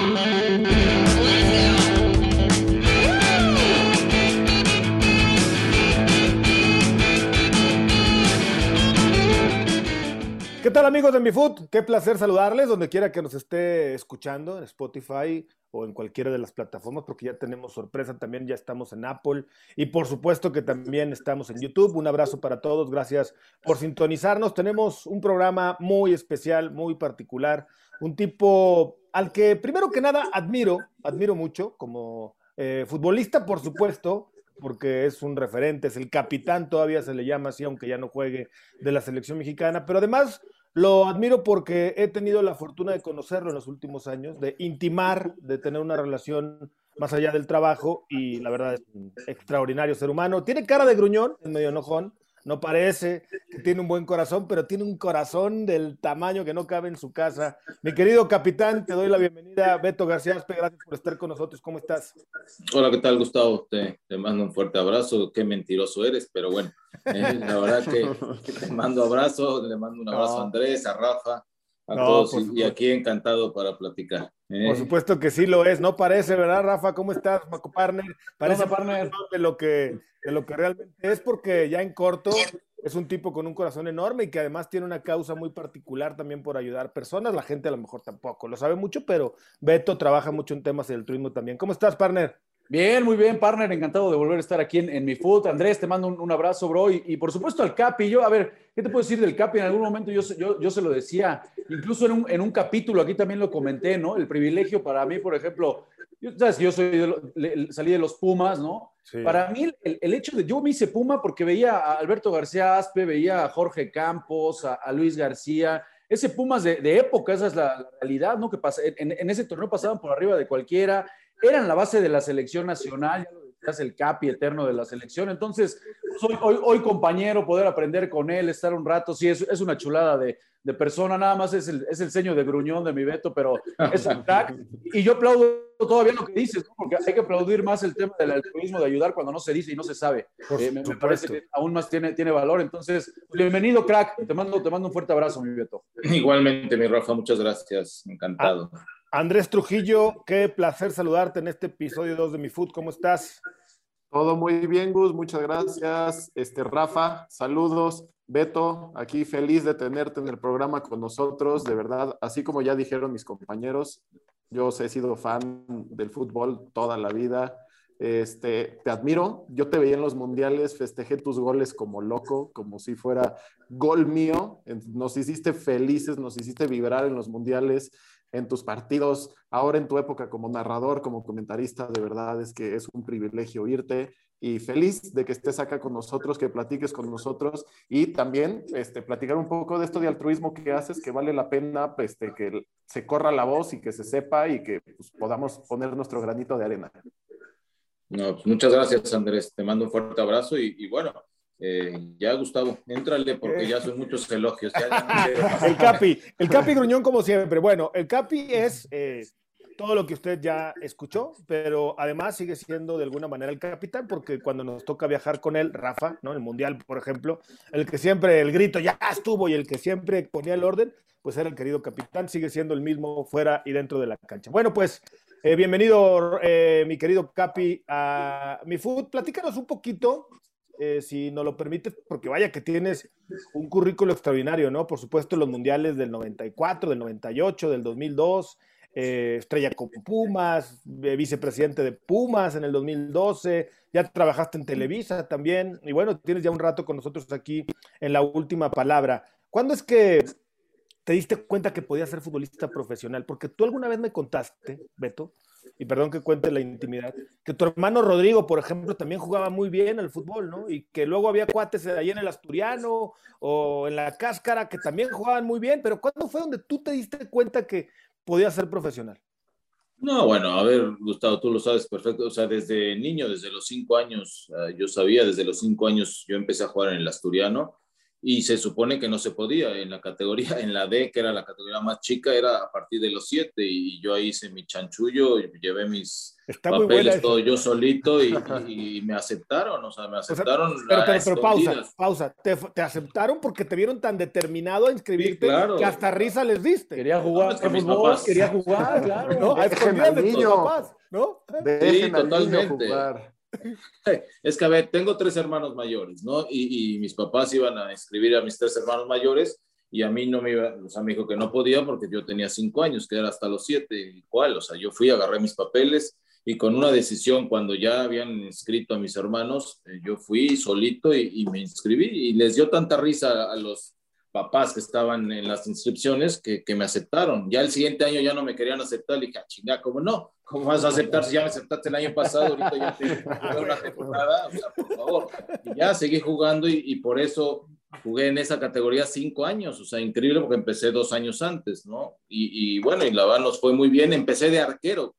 Thank you. ¿Qué tal amigos de Mi Food? Qué placer saludarles donde quiera que nos esté escuchando, en Spotify o en cualquiera de las plataformas, porque ya tenemos sorpresa, también ya estamos en Apple y por supuesto que también estamos en YouTube. Un abrazo para todos, gracias por sintonizarnos. Tenemos un programa muy especial, muy particular, un tipo al que primero que nada admiro, admiro mucho como eh, futbolista, por supuesto, porque es un referente, es el capitán, todavía se le llama así, aunque ya no juegue de la selección mexicana, pero además lo admiro porque he tenido la fortuna de conocerlo en los últimos años, de intimar, de tener una relación más allá del trabajo y la verdad es un extraordinario ser humano. Tiene cara de gruñón, medio enojón, no parece que tiene un buen corazón, pero tiene un corazón del tamaño que no cabe en su casa. Mi querido capitán, te doy la bienvenida. Beto García Aspe, gracias por estar con nosotros. ¿Cómo estás? Hola, ¿qué tal, Gustavo? Te, te mando un fuerte abrazo. Qué mentiroso eres, pero bueno, eh, la verdad que, que, te mando abrazo. Le mando un abrazo no. a Andrés, a Rafa, a no, todos y, y, aquí encantado para platicar. ¿Eh? Por supuesto que sí lo es, no parece, ¿verdad, Rafa? ¿Cómo estás, Maco Partner? Parece partner de lo que de lo que realmente es porque ya en corto es un tipo con un corazón enorme y que además tiene una causa muy particular también por ayudar personas. La gente a lo mejor tampoco lo sabe mucho, pero Beto trabaja mucho en temas del turismo también. ¿Cómo estás, partner? Bien, muy bien, partner. Encantado de volver a estar aquí en, en mi food. Andrés, te mando un, un abrazo, bro. Y, y, por supuesto al Capi. Yo, a ver, ¿qué te puedo decir del Capi? En algún momento yo, yo, yo se lo decía, incluso en un, en un capítulo, aquí también lo comenté, ¿no? El privilegio para mí, por ejemplo, yo, sabes yo soy de, salí de los Pumas, ¿no? Sí. Para mí, el, el, hecho de. Yo me hice Puma porque veía a Alberto García Aspe, veía a Jorge Campos, a, a Luis García. Ese Pumas de, de, época, esa es la, la realidad, ¿no? Que pasa, en, en, ese torneo pasaban por arriba de cualquiera, eran la base de la selección nacional, ya lo decías, el capi eterno de la selección. Entonces, soy hoy, hoy compañero, poder aprender con él, estar un rato, sí, es, es una chulada de, de persona, nada más es el, es el ceño de gruñón de mi Beto, pero es un crack. Y yo aplaudo todavía lo que dices, ¿no? porque hay que aplaudir más el tema del altruismo, de ayudar cuando no se dice y no se sabe. Eh, me, me, parece que aún más tiene, tiene valor. Entonces, bienvenido, crack. Te mando, te mando un fuerte abrazo, mi Beto. Igualmente, mi Rafa, muchas gracias. Encantado. Ah, Andrés Trujillo, qué placer saludarte en este episodio 2 de Mi Food. ¿Cómo estás? Todo muy bien, Gus. Muchas gracias. Este, Rafa, saludos. Beto, aquí feliz de tenerte en el programa con nosotros, de verdad, así como ya dijeron mis compañeros, yo he sido fan del fútbol toda la vida, este, te admiro, yo te veía en los mundiales, festejé tus goles como loco, como si fuera gol mío, nos hiciste felices, nos hiciste vibrar en los mundiales, en tus partidos, ahora en tu época como narrador, como comentarista, de verdad es que es un privilegio irte y feliz de que estés acá con nosotros, que platiques con nosotros y también este, platicar un poco de esto de altruismo que haces, que vale la pena este, que se corra la voz y que se sepa y que pues, podamos poner nuestro granito de arena. No, pues muchas gracias Andrés, te mando un fuerte abrazo y, y bueno, eh, ya, Gustavo, éntrale porque ya son muchos elogios. Ya, ya el Capi, el Capi Gruñón como siempre. Bueno, el Capi es eh, todo lo que usted ya escuchó, pero además sigue siendo de alguna manera el capitán porque cuando nos toca viajar con él, Rafa, ¿no? El Mundial, por ejemplo, el que siempre el grito ya estuvo y el que siempre ponía el orden, pues era el querido capitán, sigue siendo el mismo fuera y dentro de la cancha. Bueno, pues eh, bienvenido, eh, mi querido Capi, a mi food. Platícanos un poquito eh, si nos lo permites, porque vaya que tienes un currículo extraordinario, ¿no? Por supuesto, los mundiales del 94, del 98, del 2002, eh, estrella con Pumas, eh, vicepresidente de Pumas en el 2012, ya trabajaste en Televisa también, y bueno, tienes ya un rato con nosotros aquí en la última palabra. ¿Cuándo es que te diste cuenta que podías ser futbolista profesional? Porque tú alguna vez me contaste, Beto, y perdón que cuente la intimidad, que tu hermano Rodrigo, por ejemplo, también jugaba muy bien al fútbol, ¿no? Y que luego había cuates ahí en el Asturiano o en la Cáscara que también jugaban muy bien, pero ¿cuándo fue donde tú te diste cuenta que podías ser profesional? No, bueno, a ver, Gustavo, tú lo sabes perfecto, o sea, desde niño, desde los cinco años, uh, yo sabía, desde los cinco años yo empecé a jugar en el Asturiano y se supone que no se podía. En la categoría, en la D, que era la categoría más chica, era a partir de los siete y yo ahí hice mi chanchullo, y llevé mis papeles todo yo solito y, me aceptaron, o sea, me aceptaron. pero, pero, pausa, pausa. Te, aceptaron porque te vieron tan determinado a inscribirte que hasta risa les diste. Quería jugar fútbol, quería jugar, claro. ¿no? A escondidas de tus papás, ¿no? sí, totalmente. Es que, a ver, tengo tres hermanos mayores, ¿no? Y, mis papás iban a inscribir a mis tres hermanos mayores y a mí no me iba, o sea, me dijo que no podía porque yo tenía cinco años, que era hasta los siete, igual, o sea, yo fui, agarré mis papeles y con una decisión, cuando ya habían inscrito a mis hermanos, eh, yo fui solito y, me inscribí y les dio tanta risa a los papás que estaban en las inscripciones que, que, me aceptaron. Ya el siguiente año ya no me querían aceptar, le dije, ah, chinga, ¿cómo no? ¿Cómo vas a aceptar si ya me aceptaste el año pasado? Ahorita ya te una temporada, o sea, por favor. Y ya seguí jugando y, y, por eso jugué en esa categoría cinco años, o sea, increíble porque empecé dos años antes, ¿no? Y, y bueno, y la verdad nos fue muy bien, empecé de arquero.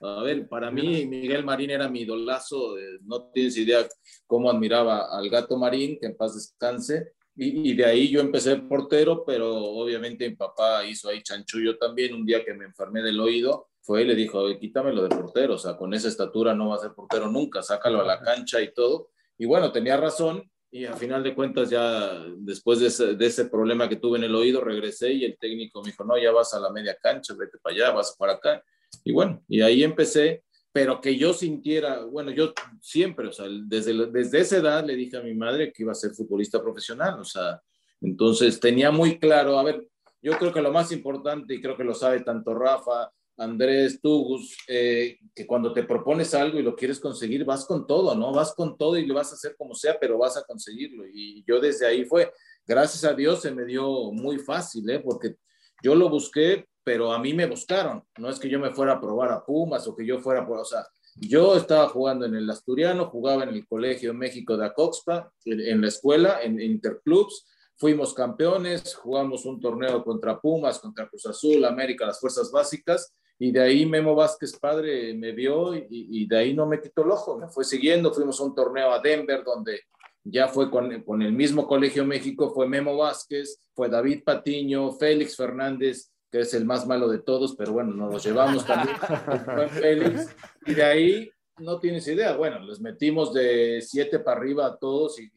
A ver, para mí Miguel Marín era mi idolazo, no tienes idea cómo admiraba al gato Marín, que en paz descanse, y, de ahí yo empecé portero, pero obviamente mi papá hizo ahí chanchullo también. Un día que me enfermé del oído, fue y le dijo, quítamelo de portero, o sea, con esa estatura no va a ser portero nunca, sácalo a la cancha y todo. Y bueno, tenía razón, y al final de cuentas ya después de ese, de ese, problema que tuve en el oído, regresé y el técnico me dijo, no, ya vas a la media cancha, vete para allá, vas para acá. Y bueno, y ahí empecé pero que yo sintiera, bueno, yo siempre, o sea, desde, desde esa edad le dije a mi madre que iba a ser futbolista profesional, o sea, entonces tenía muy claro, a ver, yo creo que lo más importante, y creo que lo sabe tanto Rafa, Andrés, tú, eh, que cuando te propones algo y lo quieres conseguir, vas con todo, ¿no? Vas con todo y lo vas a hacer como sea, pero vas a conseguirlo. Y yo desde ahí fue, gracias a Dios se me dio muy fácil, ¿eh? Porque yo lo busqué, pero a mí me buscaron. No es que yo me fuera a probar a Pumas o que yo fuera, o sea, yo estaba jugando en el Asturiano, jugaba en el Colegio México de Acoxpa, en, la escuela, en, Interclubs, fuimos campeones, jugamos un torneo contra Pumas, contra Cruz Azul, América, las fuerzas básicas, y de ahí Memo Vázquez padre me vio y, de ahí no me quitó el ojo, me fue siguiendo, fuimos a un torneo a Denver donde ya fue con, con el mismo Colegio México, fue Memo Vázquez, fue David Patiño, Félix Fernández, que es el más malo de todos, pero bueno, nos los llevamos también Félix. Y de ahí no tienes idea. Bueno, les metimos de siete para arriba a todos y,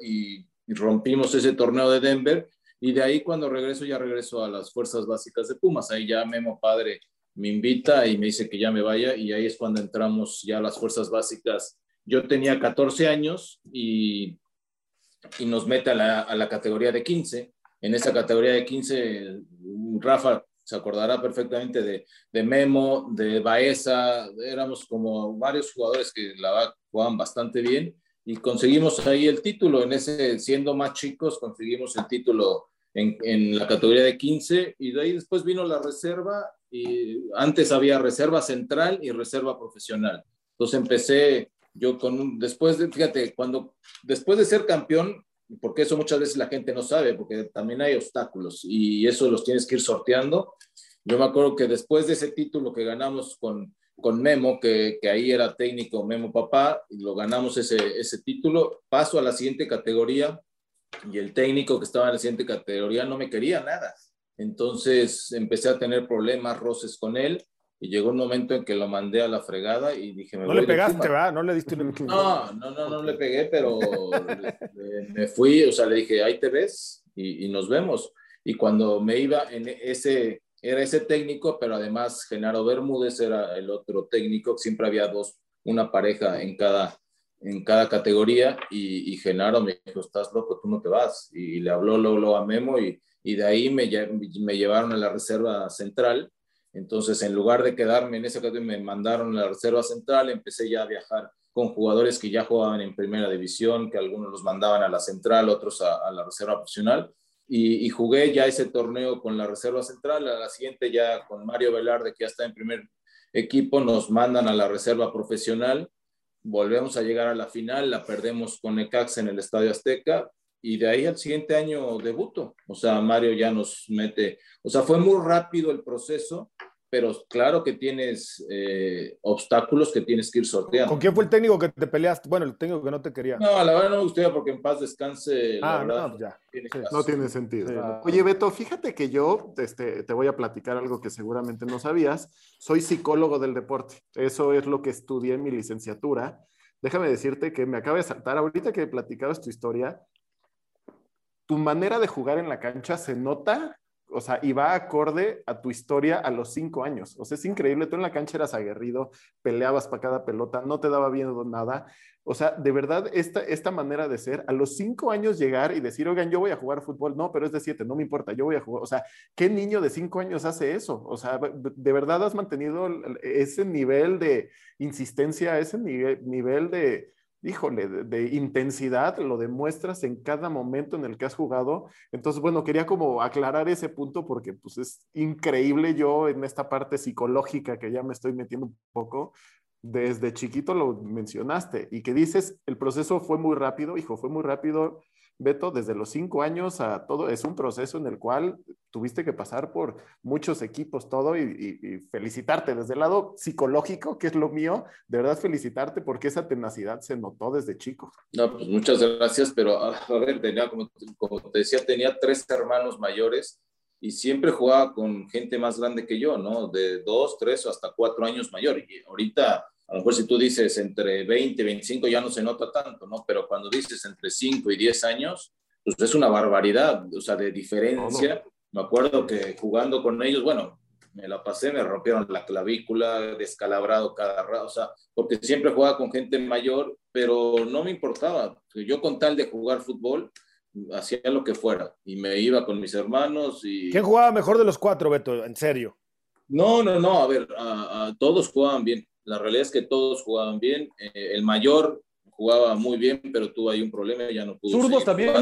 y, rompimos ese torneo de Denver. Y de ahí cuando regreso, ya regreso a las fuerzas básicas de Pumas. Ahí ya Memo Padre me invita y me dice que ya me vaya. Y ahí es cuando entramos ya a las fuerzas básicas. Yo tenía 14 años y, y nos mete a la, a la categoría de 15 en esa categoría de 15, Rafa se acordará perfectamente de, de Memo, de Baeza, éramos como varios jugadores que la jugaban bastante bien y conseguimos ahí el título, en ese, siendo más chicos, conseguimos el título en, en, la categoría de 15 y de ahí después vino la reserva y antes había reserva central y reserva profesional. Entonces empecé yo con un, después de, fíjate, cuando, después de ser campeón, porque eso muchas veces la gente no sabe, porque también hay obstáculos y eso los tienes que ir sorteando. Yo me acuerdo que después de ese título que ganamos con, con Memo, que, que ahí era técnico Memo Papá, y lo ganamos ese, ese título, paso a la siguiente categoría y el técnico que estaba en la siguiente categoría no me quería nada. Entonces empecé a tener problemas, roces con él y llegó un momento en que lo mandé a la fregada y dije, me no le pegaste, ¿verdad? No le diste un... No, no, no, no le pegué, pero me fui, o sea, le dije, ahí te ves y, y, nos vemos. Y cuando me iba en ese, era ese técnico, pero además Genaro Bermúdez era el otro técnico, siempre había dos, una pareja en cada, en cada categoría y, y Genaro me dijo, estás loco, tú no te vas. Y, le habló luego, a Memo y, y de ahí me, me llevaron a la reserva central entonces, en lugar de quedarme en esa categoría, me mandaron a la reserva central, empecé ya a viajar con jugadores que ya jugaban en primera división, que algunos los mandaban a la central, otros a, la reserva profesional. Y, jugué ya ese torneo con la reserva central, a la siguiente ya con Mario Velarde, que ya está en primer equipo, nos mandan a la reserva profesional, volvemos a llegar a la final, la perdemos con Necax en el Estadio Azteca, y de ahí al siguiente año debuto. O sea, Mario ya nos mete, o sea, fue muy rápido el proceso pero claro que tienes eh, obstáculos que tienes que ir sorteando. ¿Con quién fue el técnico que te peleaste? Bueno, el técnico que no te quería. No, la verdad no me gustaría porque en paz descanse. Ah, verdad, no, ya. Tiene no tiene sentido. Oye, Beto, fíjate que yo este, te voy a platicar algo que seguramente no sabías. Soy psicólogo del deporte. Eso es lo que estudié en mi licenciatura. Déjame decirte que me acaba de saltar, ahorita que platicabas tu historia, tu manera de jugar en la cancha se nota o sea, y va acorde a tu historia a los cinco años. O sea, es increíble, tú en la cancha eras aguerrido, peleabas para cada pelota, no te daba bien nada. O sea, de verdad, esta, esta manera de ser, a los cinco años llegar y decir, oigan, yo voy a jugar fútbol, no, pero es de siete, no me importa, yo voy a jugar. O sea, ¿qué niño de cinco años hace eso? O sea, de verdad has mantenido ese nivel de insistencia, ese nivel de, híjole, de, intensidad, lo demuestras en cada momento en el que has jugado. Entonces, bueno, quería como aclarar ese punto porque pues es increíble yo en esta parte psicológica que ya me estoy metiendo un poco. Desde chiquito lo mencionaste y que dices, el proceso fue muy rápido, hijo, fue muy rápido Beto, desde los cinco años a todo, es un proceso en el cual tuviste que pasar por muchos equipos, todo, y, felicitarte desde el lado psicológico, que es lo mío, de verdad felicitarte porque esa tenacidad se notó desde chico. No, pues muchas gracias, pero a, ver, tenía, como, como te decía, tenía tres hermanos mayores y siempre jugaba con gente más grande que yo, ¿no? De dos, tres o hasta cuatro años mayor. Y ahorita a lo mejor si tú dices entre 20 y 25 ya no se nota tanto, ¿no? Pero cuando dices entre 5 y 10 años, pues es una barbaridad, o sea, de diferencia. Me acuerdo que jugando con ellos, bueno, me la pasé, me rompieron la clavícula, descalabrado cada rato, o sea, porque siempre jugaba con gente mayor, pero no me importaba. Yo con tal de jugar fútbol, hacía lo que fuera y me iba con mis hermanos y... ¿Quién jugaba mejor de los cuatro, Beto? En serio. No, no, no, a ver, a todos jugaban bien. La realidad es que todos jugaban bien. Eh, el mayor jugaba muy bien, pero tuvo ahí un problema, ya no pudo. ¿Zurdos también?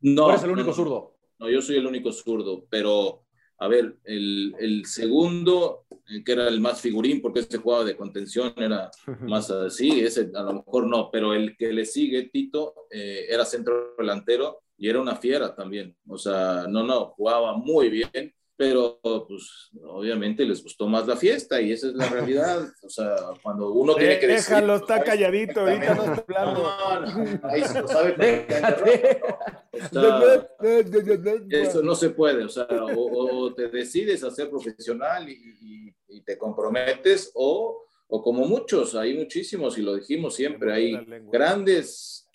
No. eres el único zurdo? No, yo soy el único zurdo, pero a ver, el, segundo, eh, que era el más figurín, porque este jugaba de contención, era más así, ese a lo mejor no, pero el que le sigue, Tito, eh, era centro delantero y era una fiera también. O sea, no, no, jugaba muy bien pero pues obviamente les gustó más la fiesta y esa es la realidad. O sea, cuando uno tiene que decir... Déjalo, está calladito, ahorita no está hablando. No, no, ahí se lo sabe. eso no se puede, o sea, o, te decides a ser profesional y, y, te comprometes o, o, como muchos, hay muchísimos y lo dijimos siempre, hay grandes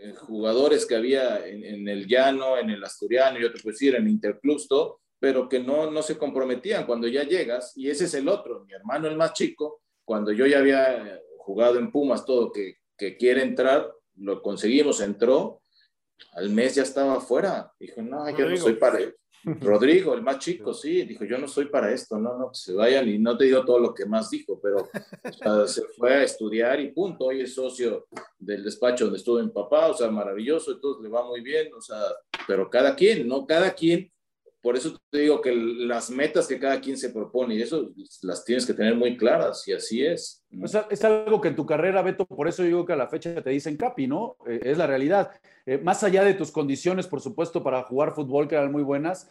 eh, jugadores que había en, en, el llano, en el asturiano, yo te puedo decir, en Interclubs, todo, pero que no, no se comprometían. Cuando ya llegas, y ese es el otro, mi hermano el más chico, cuando yo ya había jugado en Pumas todo, que, que quiere entrar, lo conseguimos, entró, al mes ya estaba afuera, dijo, no, yo no soy para... Rodrigo, el más chico, sí, dijo, yo no soy para esto, no, no, se vayan y no te digo todo lo que más dijo, pero se fue a estudiar y punto, hoy es socio del despacho donde estuvo mi papá, o sea, maravilloso, entonces le va muy bien, o sea, pero cada quien, ¿no? Cada quien por eso te digo que las metas que cada quien se propone y eso las tienes que tener muy claras y así es. es algo que en tu carrera, Beto, por eso digo que a la fecha te dicen capi, ¿no? Eh, es la realidad. Eh, más allá de tus condiciones, por supuesto, para jugar fútbol, que eran muy buenas,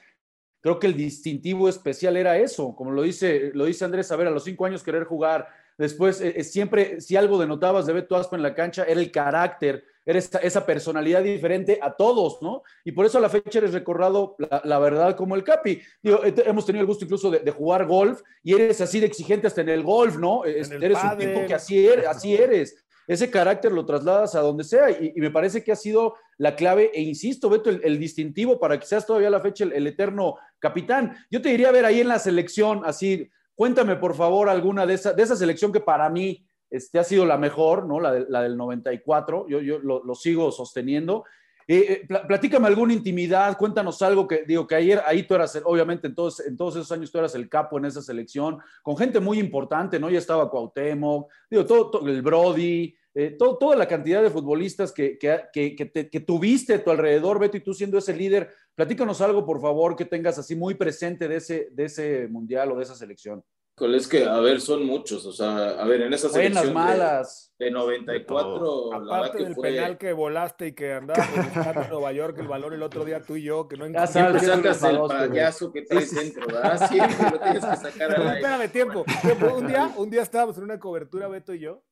creo que el distintivo especial era eso, como lo dice, lo dice Andrés, a ver, a los cinco años querer jugar, después eh, siempre, si algo denotabas de Beto Aspo en la cancha, era el carácter, eres esa, personalidad diferente a todos, ¿no? Y por eso a la fecha eres recordado, la, verdad, como el Capi. hemos tenido el gusto incluso de, jugar golf y eres así de exigente hasta en el golf, ¿no? eres un tipo que así eres, así eres. Ese carácter lo trasladas a donde sea y, me parece que ha sido la clave e insisto, Beto, el, distintivo para que seas todavía a la fecha el, eterno capitán. Yo te diría, ver, ahí en la selección, así, cuéntame por favor alguna de esa, de esa selección que para mí este, ha sido la mejor, ¿no? La, la del 94, yo, yo lo, sigo sosteniendo. Eh, eh platícame alguna intimidad, cuéntanos algo que digo que ayer ahí tú eras, obviamente en todos, en todos esos años tú eras el capo en esa selección, con gente muy importante, ¿no? Ya estaba Cuauhtémoc, digo, todo, el Brody, eh, todo, toda la cantidad de futbolistas que, que, que, tuviste a tu alrededor, Beto, y tú siendo ese líder, platícanos algo, por favor, que tengas así muy presente de ese, de ese mundial o de esa selección. Es que, a ver, son muchos, o sea, a ver, en esa selección malas. De, 94, Aparte del penal que volaste y que andabas en Nueva York, el balón el otro día tú y yo, que no Ya sabes, sacas el payaso que traes dentro, ¿verdad? Siempre lo tienes que sacar al aire. Espérame, tiempo, tiempo. Un día, un día estábamos en una cobertura, Beto y yo,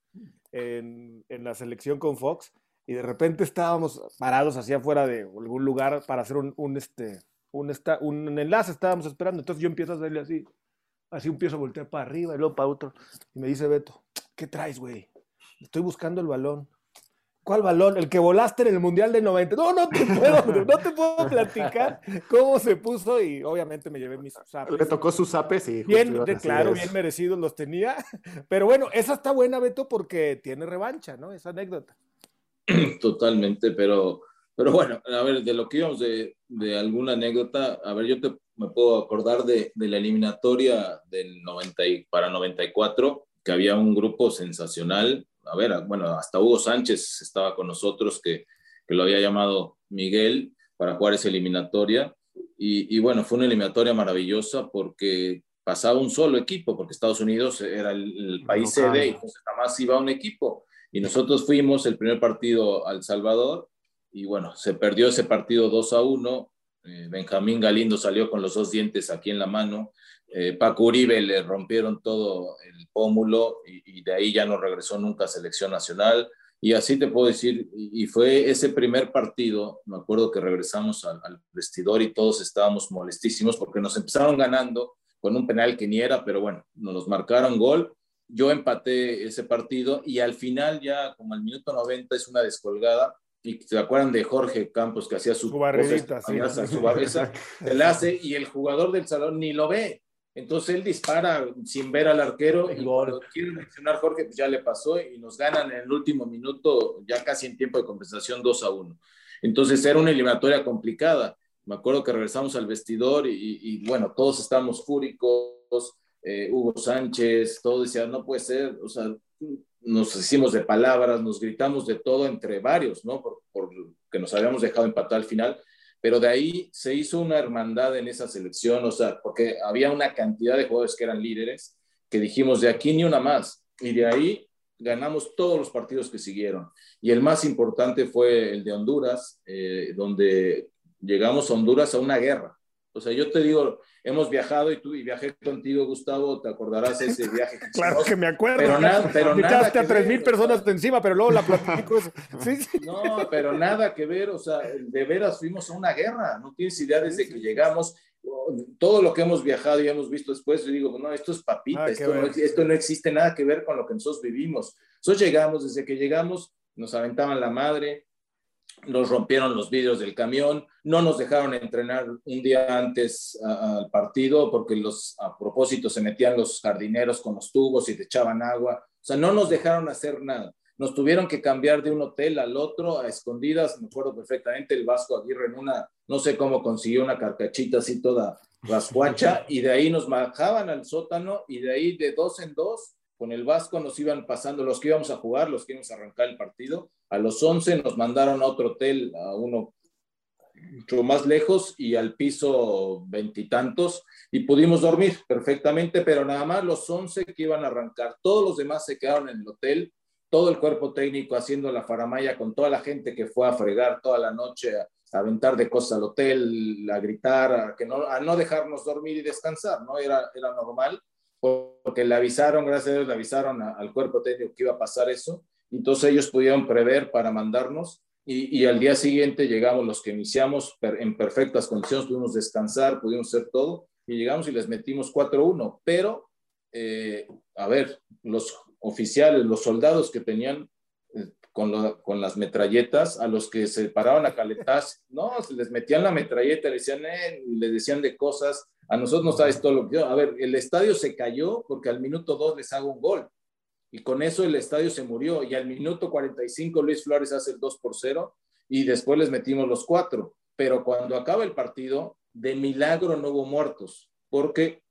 en, en la selección con Fox, y de repente estábamos parados hacia afuera de algún lugar para hacer un, un este, un, esta, un enlace, estábamos esperando, entonces yo empiezo a hacerle así, así empiezo a voltear para arriba y luego para otro, y me dice Beto, ¿qué traes, güey? Estoy buscando el balón. ¿Cuál balón? El que volaste en el Mundial del 90. No, no te puedo, no te puedo platicar cómo se puso y obviamente me llevé mis zapes. Le tocó sus zapes y... Bien, de, claro, bien merecidos los tenía. Pero bueno, esa está buena, Beto, porque tiene revancha, ¿no? Esa anécdota. Totalmente, pero, pero bueno, a ver, de lo que íbamos de, de alguna anécdota, a ver, yo te, me puedo acordar de, de la eliminatoria del 90 y, para 94, que había un grupo sensacional. A ver, bueno, hasta Hugo Sánchez estaba con nosotros, que, que lo había llamado Miguel para jugar esa eliminatoria. Y, y, bueno, fue una eliminatoria maravillosa porque pasaba un solo equipo, porque Estados Unidos era el, el país sede, y entonces nada más iba un equipo. Y nosotros fuimos el primer partido al Salvador, y bueno, se perdió ese partido 2 a 1. Eh, Benjamín Galindo salió con los dos dientes aquí en la mano. Eh, Paco Uribe le rompieron todo el pómulo y, de ahí ya no regresó nunca a selección nacional. Y así te puedo decir, y, fue ese primer partido, me acuerdo que regresamos al, al, vestidor y todos estábamos molestísimos porque nos empezaron ganando con un penal que ni era, pero bueno, nos marcaron gol. Yo empaté ese partido y al final ya como al minuto 90 es una descolgada y se acuerdan de Jorge Campos que hacía su, su barrerita, sí. su se la hace y el jugador del salón ni lo ve. Entonces él dispara sin ver al arquero y quiere mencionar Jorge, pues ya le pasó y nos ganan en el último minuto, ya casi en tiempo de compensación 2 a 1. Entonces era una eliminatoria complicada. Me acuerdo que regresamos al vestidor y, y bueno, todos estábamos fúricos, eh, Hugo Sánchez, todo decía, no puede ser, o sea, nos hicimos de palabras, nos gritamos de todo entre varios, ¿no? Por, por nos habíamos dejado empatar al final, pero de ahí se hizo una hermandad en esa selección, o sea, porque había una cantidad de jugadores que eran líderes, que dijimos, de aquí ni una más, y de ahí ganamos todos los partidos que siguieron. Y el más importante fue el de Honduras, eh, donde llegamos a Honduras a una guerra. O sea, yo te digo, hemos viajado y tú y viajé contigo, Gustavo, te acordarás ese viaje. Que claro que me acuerdo. Pero, nada, pero nada a tres mil personas de encima, pero luego la platico. ¿Sí? sí. No, pero nada que ver, o sea, de veras fuimos a una guerra, no tienes idea desde que llegamos, todo lo que hemos viajado y hemos visto después, yo digo, no, esto es papita, ah, esto, no, esto no existe nada que ver con lo que nosotros vivimos. Nosotros llegamos, desde que llegamos, nos aventaban la madre, nos rompieron los vidrios del camión, no nos dejaron entrenar un día antes al partido porque los, a propósito se metían los jardineros con los tubos y te echaban agua, o sea, no nos dejaron hacer nada. Nos tuvieron que cambiar de un hotel al otro a escondidas, me acuerdo perfectamente, el Vasco Aguirre en una, no sé cómo consiguió una carcachita así toda rascuacha, y de ahí nos bajaban al sótano y de ahí de dos en dos con el Vasco nos iban pasando los que íbamos a jugar, los que íbamos a arrancar el partido. A los 11 nos mandaron a otro hotel, a uno mucho más lejos y al piso veintitantos y, pudimos dormir perfectamente, pero nada más los 11 que iban a arrancar, todos los demás se quedaron en el hotel, todo el cuerpo técnico haciendo la faramaya con toda la gente que fue a fregar toda la noche, a, a aventar de cosas al hotel, a gritar, a, que no, a no dejarnos dormir y descansar, ¿no? Era, era normal porque le avisaron, gracias a Dios, le avisaron al cuerpo técnico que iba a pasar eso, entonces ellos pudieron prever para mandarnos y, y, al día siguiente llegamos los que iniciamos en perfectas condiciones, pudimos descansar, pudimos hacer todo y llegamos y les metimos 4-1, pero eh, a ver, los oficiales, los soldados que tenían con, las metralletas, a los que se paraban a calentar, no, les metían la metralleta, le decían, eh, le decían de cosas, a nosotros no sabes todo lo que yo. A ver, el estadio se cayó porque al minuto 2 les hago un gol. Y con eso el estadio se murió. Y al minuto 45 Luis Flores hace el 2 por 0 y después les metimos los cuatro. Pero cuando acaba el partido, de milagro no hubo muertos, porque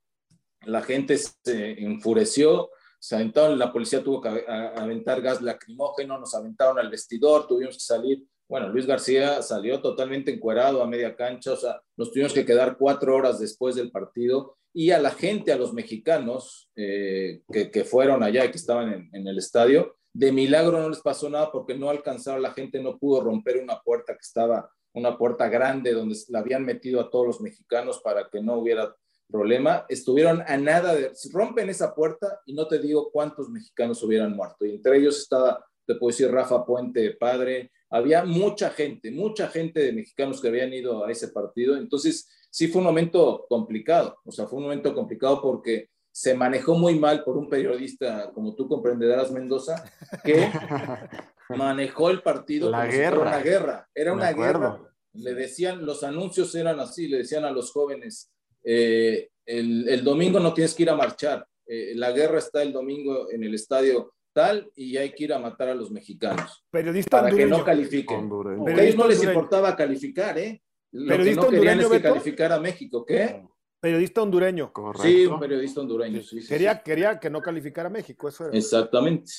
la gente se enfureció, se aventaron, la policía tuvo que aventar gas lacrimógeno, nos aventaron al vestidor, tuvimos que salir. Bueno, Luis García salió totalmente encuerado a media cancha, o sea, nos tuvimos que quedar cuatro horas después del partido. Y a la gente, a los mexicanos eh, que, fueron allá y que estaban en, el estadio, de milagro no les pasó nada porque no alcanzaron, la gente no pudo romper una puerta que estaba, una puerta grande donde la habían metido a todos los mexicanos para que no hubiera problema. Estuvieron a nada de, rompen esa puerta y no te digo cuántos mexicanos hubieran muerto. Y entre ellos estaba, te puedo decir, Rafa Puente, padre, había mucha gente, mucha gente de mexicanos que habían ido a ese partido. Entonces, sí fue un momento complicado, o sea, fue un momento complicado porque se manejó muy mal por un periodista, como tú comprenderás, Mendoza, que manejó el partido la guerra. una guerra. Era una guerra. Le decían, los anuncios eran así, le decían a los jóvenes, eh, el, domingo no tienes que ir a marchar, eh, la guerra está el domingo en el estadio tal y hay que ir a matar a los mexicanos. Periodista para que no califiquen. A ellos no les importaba calificar, ¿eh? Lo que no querían es que calificar a México, ¿qué? Periodista hondureño. Correcto. Sí, un periodista hondureño. quería, quería que no calificara a México, eso era. Exactamente.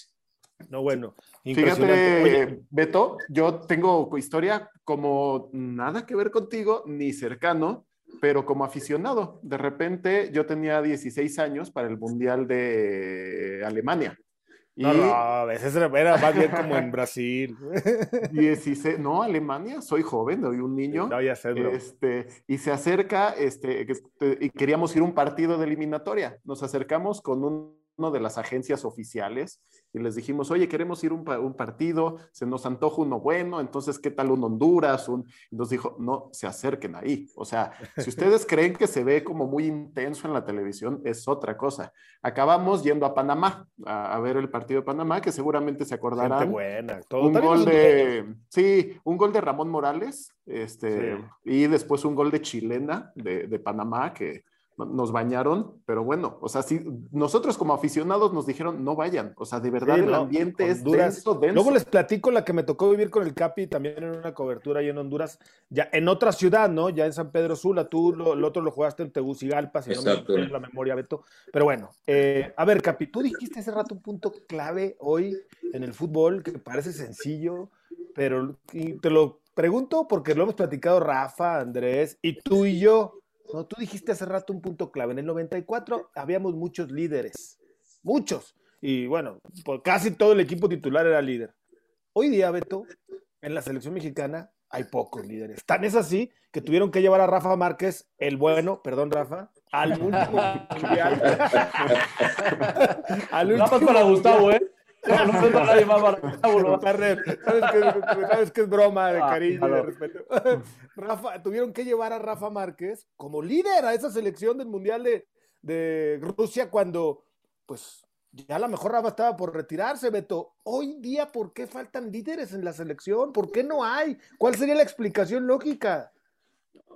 No, bueno. Fíjate, Beto, yo tengo historia como nada que ver contigo, ni cercano, pero como aficionado. De repente yo tenía 16 años para el Mundial de Alemania. No, no, a veces era más bien como en Brasil. 16, no, Alemania, soy joven, soy un niño. No, ya sé, este, y se acerca, este, y queríamos ir a un partido de eliminatoria. Nos acercamos con uno de las agencias oficiales y les dijimos, oye, queremos ir a un, un, partido, se nos antoja uno bueno, entonces, ¿qué tal un Honduras? Un... Nos dijo, no, se acerquen ahí. O sea, si ustedes creen que se ve como muy intenso en la televisión, es otra cosa. Acabamos yendo a Panamá, a, ver el partido de Panamá, que seguramente se acordarán. buena. Todo un gol de, sí, un gol de Ramón Morales, este, y después un gol de Chilena de, de Panamá, que nos bañaron, pero bueno, o sea, sí, nosotros como aficionados nos dijeron no vayan, o sea, de verdad el ambiente es denso, denso. Luego les platico la que me tocó vivir con el Capi también en una cobertura ahí en Honduras, ya en otra ciudad, ¿no? Ya en San Pedro Sula, tú lo, el otro lo jugaste en Tegucigalpa, si no me la memoria, Beto. Pero bueno, eh, a ver, Capi, tú dijiste hace rato un punto clave hoy en el fútbol que parece sencillo, pero te lo pregunto porque lo hemos platicado Rafa, Andrés y tú y yo. No, tú dijiste hace rato un punto clave. En el 94 habíamos muchos líderes, muchos. Y bueno, pues casi todo el equipo titular era líder. Hoy día, Beto, en la selección mexicana hay pocos líderes. Tan es así que tuvieron que llevar a Rafa Márquez, el bueno, perdón, Rafa, al último mundial. al último para Gustavo, ¿eh? No, no para nadie más ¿Sabes que, sabes que es broma de ah, cariño, de respeto. Rafa, tuvieron que llevar a Rafa Márquez como líder a esa selección del Mundial de, de Rusia cuando, pues, ya a lo mejor Rafa estaba por retirarse, Beto. Hoy día, ¿por qué faltan líderes en la selección? ¿Por qué no hay? ¿Cuál sería la explicación lógica?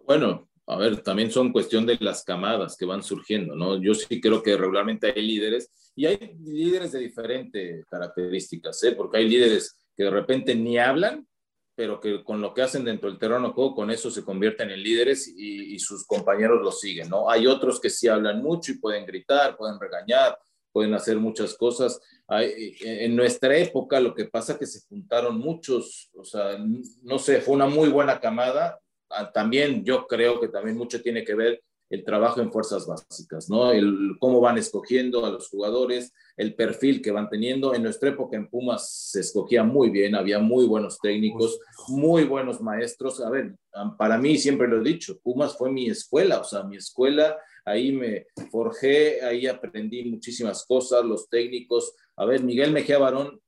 Bueno, a ver, también son cuestión de las camadas que van surgiendo, ¿no? Yo sí creo que regularmente hay líderes y hay líderes de diferentes características, ¿eh? Porque hay líderes que de repente ni hablan, pero que con lo que hacen dentro del terreno de juego, con eso se convierten en líderes y, sus compañeros los siguen, ¿no? Hay otros que sí hablan mucho y pueden gritar, pueden regañar, pueden hacer muchas cosas. en nuestra época lo que pasa es que se juntaron muchos, o sea, no sé, fue una muy buena camada, también yo creo que también mucho tiene que ver el trabajo en fuerzas básicas, ¿no? El cómo van escogiendo a los jugadores, el perfil que van teniendo. En nuestra época en Pumas se escogía muy bien, había muy buenos técnicos, muy buenos maestros. A ver, para mí siempre lo he dicho, Pumas fue mi escuela, o sea, mi escuela, ahí me forjé, ahí aprendí muchísimas cosas, los técnicos. A ver, Miguel Mejía Barón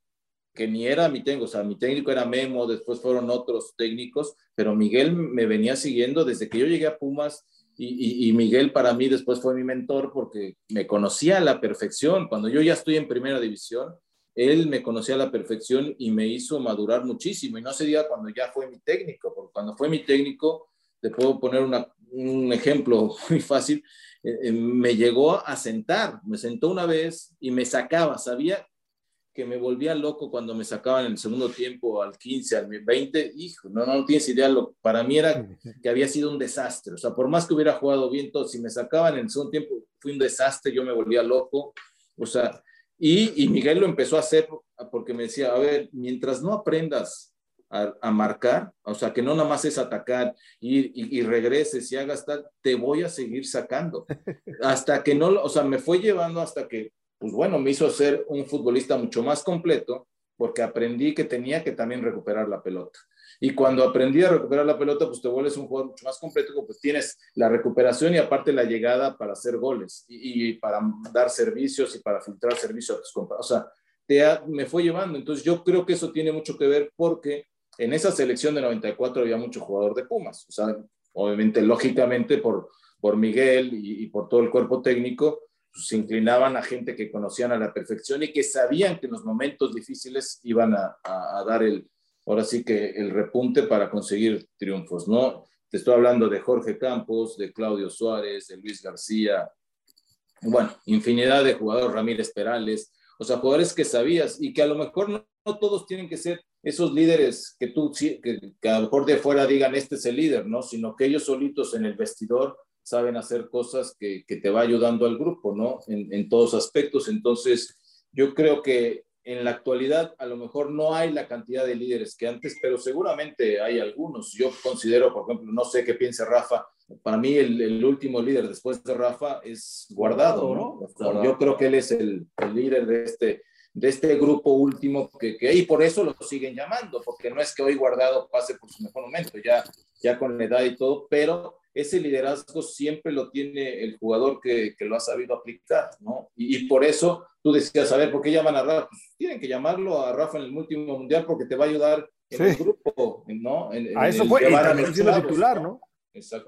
que ni era mi técnico, o sea, mi técnico era Memo, después fueron otros técnicos, pero Miguel me venía siguiendo desde que yo llegué a Pumas y, Miguel para mí después fue mi mentor porque me conocía a la perfección. Cuando yo ya estoy en primera división, él me conocía a la perfección y me hizo madurar muchísimo. Y no se diga cuando ya fue mi técnico, porque cuando fue mi técnico, te puedo poner un ejemplo muy fácil, eh, eh, me llegó a sentar, me sentó una vez y me sacaba, sabía que me volvía loco cuando me sacaban en el segundo tiempo al 15, al 20, hijo, no, no tienes idea, lo, para mí era que había sido un desastre, o sea, por más que hubiera jugado bien todo, si me sacaban en el segundo tiempo, fue un desastre, yo me volvía loco, o sea, y, y Miguel lo empezó a hacer porque me decía, a ver, mientras no aprendas a, marcar, o sea, que no nada más es atacar y, y, regreses y hagas tal, te voy a seguir sacando. Hasta que no, o sea, me fue llevando hasta que, pues bueno, me hizo ser un futbolista mucho más completo porque aprendí que tenía que también recuperar la pelota. Y cuando aprendí a recuperar la pelota, pues te vuelves un jugador mucho más completo, pues tienes la recuperación y aparte la llegada para hacer goles y, para dar servicios y para filtrar servicios a tus compañeros. O sea, te me fue llevando. Entonces yo creo que eso tiene mucho que ver porque en esa selección de 94 había mucho jugador de Pumas. O sea, obviamente, lógicamente, por, por Miguel y, por todo el cuerpo técnico, pues, se inclinaban a gente que conocían a la perfección y que sabían que en los momentos difíciles iban a, a, dar el, ahora sí que el repunte para conseguir triunfos, ¿no? Te estoy hablando de Jorge Campos, de Claudio Suárez, de Luis García, bueno, infinidad de jugadores, Ramírez Perales, o sea, jugadores que sabías y que a lo mejor no, todos tienen que ser esos líderes que tú, que, que, a lo mejor de fuera digan, este es el líder, ¿no? Sino que ellos solitos en el vestidor saben hacer cosas que, que te va ayudando al grupo, ¿no? En, en, todos aspectos. Entonces, yo creo que en la actualidad a lo mejor no hay la cantidad de líderes que antes, pero seguramente hay algunos. Yo considero, por ejemplo, no sé qué piense Rafa, para mí el, el último líder después de Rafa es Guardado, ¿no? Yo creo que él es el, el líder de este, de este grupo último que, que, y por eso lo siguen llamando, porque no es que hoy Guardado pase por su mejor momento, ya, ya con la edad y todo, pero ese liderazgo siempre lo tiene el jugador que, que lo ha sabido aplicar, ¿no? Y, y, por eso tú decías, a ver, ¿por qué llaman a Rafa? Pues tienen que llamarlo a Rafa en el último mundial porque te va a ayudar en sí. el grupo, ¿no? En, a eso fue, y también siendo titular, ¿no?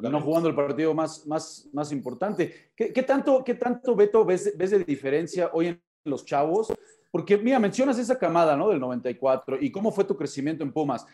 No jugando el partido más, más, más importante. ¿Qué, ¿Qué, tanto, ¿Qué tanto, Beto, ves, ves de diferencia hoy en los chavos? Porque, mira, mencionas esa camada, ¿no? Del 94 y cómo fue tu crecimiento en Pumas.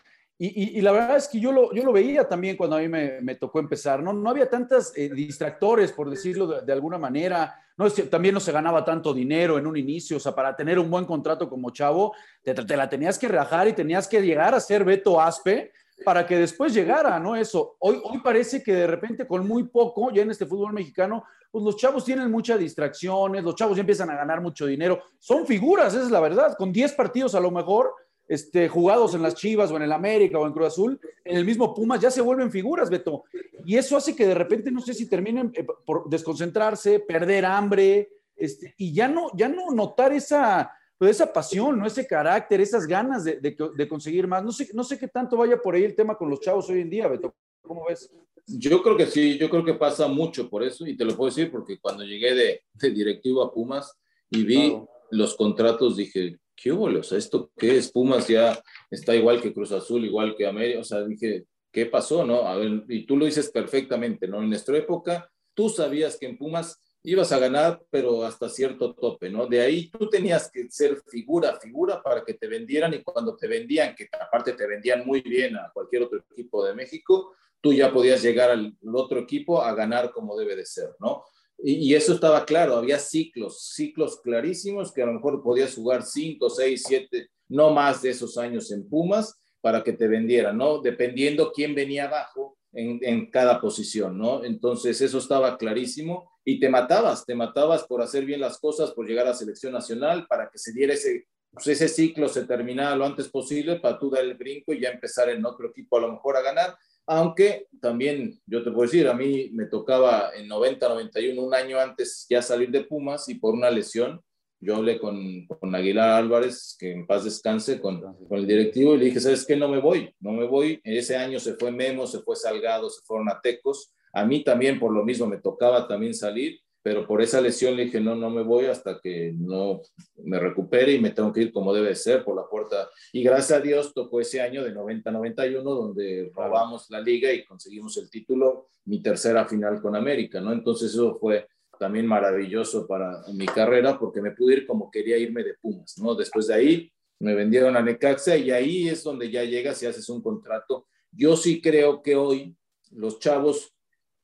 Y, y, y la verdad es que yo lo, yo lo veía también cuando a mí me, me tocó empezar, ¿no? No había tantos eh, distractores, por decirlo de, de, alguna manera. No, también no se ganaba tanto dinero en un inicio, o sea, para tener un buen contrato como chavo, te, te la tenías que rajar y tenías que llegar a ser Beto Aspe para que después llegara, ¿no? Eso. Hoy, hoy parece que de repente con muy poco, ya en este fútbol mexicano, pues los chavos tienen muchas distracciones, los chavos ya empiezan a ganar mucho dinero. Son figuras, esa es la verdad. Con 10 partidos a lo mejor este, jugados en las Chivas o en el América o en Cruz Azul, en el mismo Pumas ya se vuelven figuras, Beto. Y eso hace que de repente, no sé si terminen eh, por desconcentrarse, perder hambre, este, y ya no, ya no notar esa, pues esa pasión, ¿no? ese carácter, esas ganas de, de, de, conseguir más. No sé, no sé qué tanto vaya por ahí el tema con los chavos hoy en día, Beto. ¿Cómo ves? Yo creo que sí, yo creo que pasa mucho por eso, y te lo puedo decir porque cuando llegué de, de directivo a Pumas y vi claro. los contratos, dije, ¿qué hubo? O ¿esto qué es? Pumas ya está igual que Cruz Azul, igual que América, o sea, dije, ¿qué pasó? No? A ver, y tú lo dices perfectamente, ¿no? En nuestra época, tú sabías que en Pumas ibas a ganar, pero hasta cierto tope, ¿no? De ahí tú tenías que ser figura, figura para que te vendieran y cuando te vendían, que aparte te vendían muy bien a cualquier otro equipo de México, tú ya podías llegar al otro equipo a ganar como debe de ser, ¿no? Y, eso estaba claro, había ciclos, ciclos clarísimos que a lo mejor podías jugar 5, 6, 7, no más de esos años en Pumas para que te vendieran, ¿no? Dependiendo quién venía abajo en, en cada posición, ¿no? Entonces eso estaba clarísimo y te matabas, te matabas por hacer bien las cosas, por llegar a selección nacional, para que se diera ese, pues ese ciclo, se terminara lo antes posible para tú dar el brinco y ya empezar en otro equipo a lo mejor a ganar aunque también yo te puedo decir, a mí me tocaba en 90, 91, un año antes ya salir de Pumas y por una lesión, yo hablé con, con Aguilar Álvarez, que en paz descanse, con, con, el directivo y le dije, ¿sabes qué? No me voy, no me voy. Ese año se fue Memo, se fue Salgado, se fueron a Tecos. A mí también por lo mismo me tocaba también salir pero por esa lesión le dije, no, no me voy hasta que no me recupere y me tengo que ir como debe ser por la puerta. Y gracias a Dios tocó ese año de 90-91 donde robamos la liga y conseguimos el título, mi tercera final con América, ¿no? Entonces eso fue también maravilloso para mi carrera porque me pude ir como quería irme de Pumas, ¿no? Después de ahí me vendieron a Necaxa y ahí es donde ya llegas y haces un contrato. Yo sí creo que hoy los chavos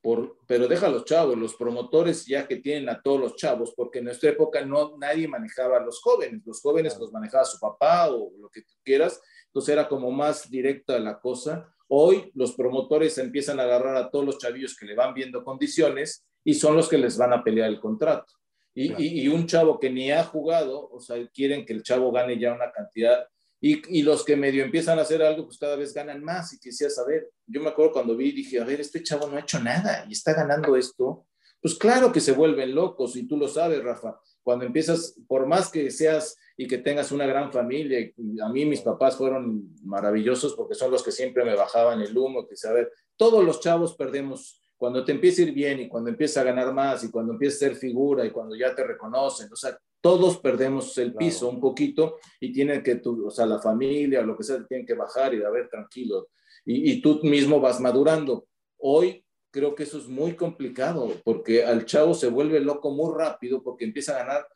por, pero deja a los chavos, los promotores ya que tienen a todos los chavos, porque en nuestra época no, nadie manejaba a los jóvenes, los jóvenes los manejaba su papá o lo que tú quieras, entonces era como más directa la cosa. Hoy los promotores empiezan a agarrar a todos los chavillos que le van viendo condiciones y son los que les van a pelear el contrato. Y, claro. y, y un chavo que ni ha jugado, o sea, quieren que el chavo gane ya una cantidad Y, los que medio empiezan a hacer algo, pues cada vez ganan más. Y quisiera saber, yo me acuerdo cuando vi, dije, a ver, este chavo no ha hecho nada y está ganando esto. Pues claro que se vuelven locos y tú lo sabes, Rafa. Cuando empiezas, por más que seas y que tengas una gran familia, a mí mis papás fueron maravillosos porque son los que siempre me bajaban el humo, que saber, todos los chavos perdemos cuando te empieza a ir bien y cuando empieza a ganar más y cuando empieza a ser figura y cuando ya te reconocen, o sea, todos perdemos el piso un poquito y tienen que, o sea, la familia lo que sea, tienen que bajar y a ver, tranquilo. Y, y, tú mismo vas madurando. Hoy creo que eso es muy complicado porque al chavo se vuelve loco muy rápido porque empieza a ganar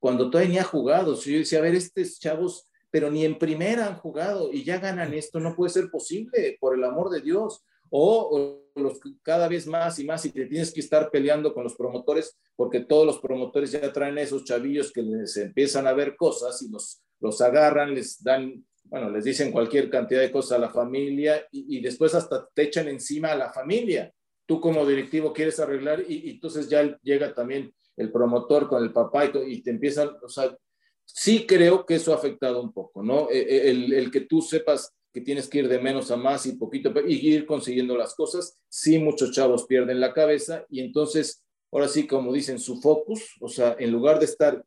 cuando todavía ni ha jugado. Si yo decía, a ver, estos chavos, pero ni en primera han jugado y ya ganan esto, no puede ser posible, por el amor de Dios o, los, cada vez más y más y te tienes que estar peleando con los promotores porque todos los promotores ya traen esos chavillos que les empiezan a ver cosas y los, los agarran, les dan, bueno, les dicen cualquier cantidad de cosas a la familia y, después hasta te echan encima a la familia. Tú como directivo quieres arreglar y, entonces ya llega también el promotor con el papá y, y, te empiezan, o sea, sí creo que eso ha afectado un poco, ¿no? E, e, el, el que tú sepas que tienes que ir de menos a más y poquito y ir consiguiendo las cosas. Sí, muchos chavos pierden la cabeza y entonces, ahora sí, como dicen, su focus, o sea, en lugar de estar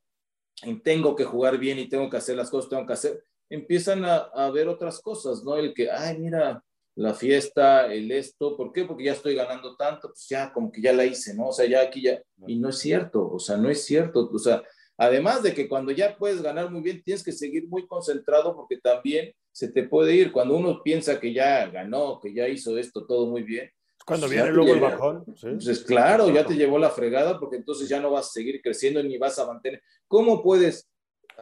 en tengo que jugar bien y tengo que hacer las cosas, tengo que hacer, empiezan a, a ver otras cosas, ¿no? El que, ay, mira, la fiesta, el esto, ¿por qué? Porque ya estoy ganando tanto, pues ya como que ya la hice, ¿no? O sea, ya aquí ya, y no es cierto, o sea, no es cierto, o sea, Además de que cuando ya puedes ganar muy bien, tienes que seguir muy concentrado porque también se te puede ir. Cuando uno piensa que ya ganó, que ya hizo esto todo muy bien. Cuando pues viene luego el bajón. ¿sí? Pues claro, ya te llevó la fregada porque entonces ya no vas a seguir creciendo ni vas a mantener. ¿Cómo puedes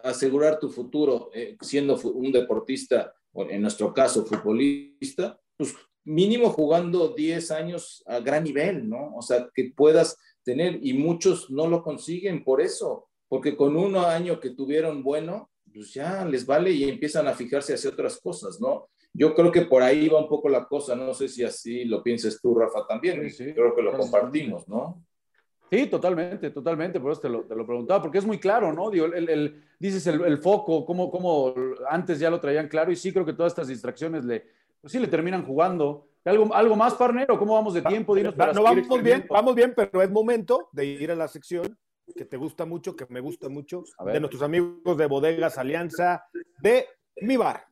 asegurar tu futuro eh, siendo un deportista, en nuestro caso futbolista? Pues mínimo jugando 10 años a gran nivel, ¿no? O sea, que puedas tener, y muchos no lo consiguen por eso porque con un año que tuvieron bueno, pues ya les vale y empiezan a fijarse hacia otras cosas, ¿no? Yo creo que por ahí va un poco la cosa, no sé si así lo pienses tú, Rafa, también, sí, creo que lo compartimos, ¿no? Sí, totalmente, totalmente, por eso te lo, te lo preguntaba, porque es muy claro, ¿no? Digo, el, el, dices el, el foco, cómo, cómo antes ya lo traían claro, y sí creo que todas estas distracciones le, pues sí le terminan jugando. ¿Algo, algo más, Parnero? ¿Cómo vamos de tiempo? Dinos no, vamos bien, vamos bien, pero es momento de ir a la sección que te gusta mucho, que me gusta mucho, de nuestros amigos de Bodegas Alianza, de mi bar.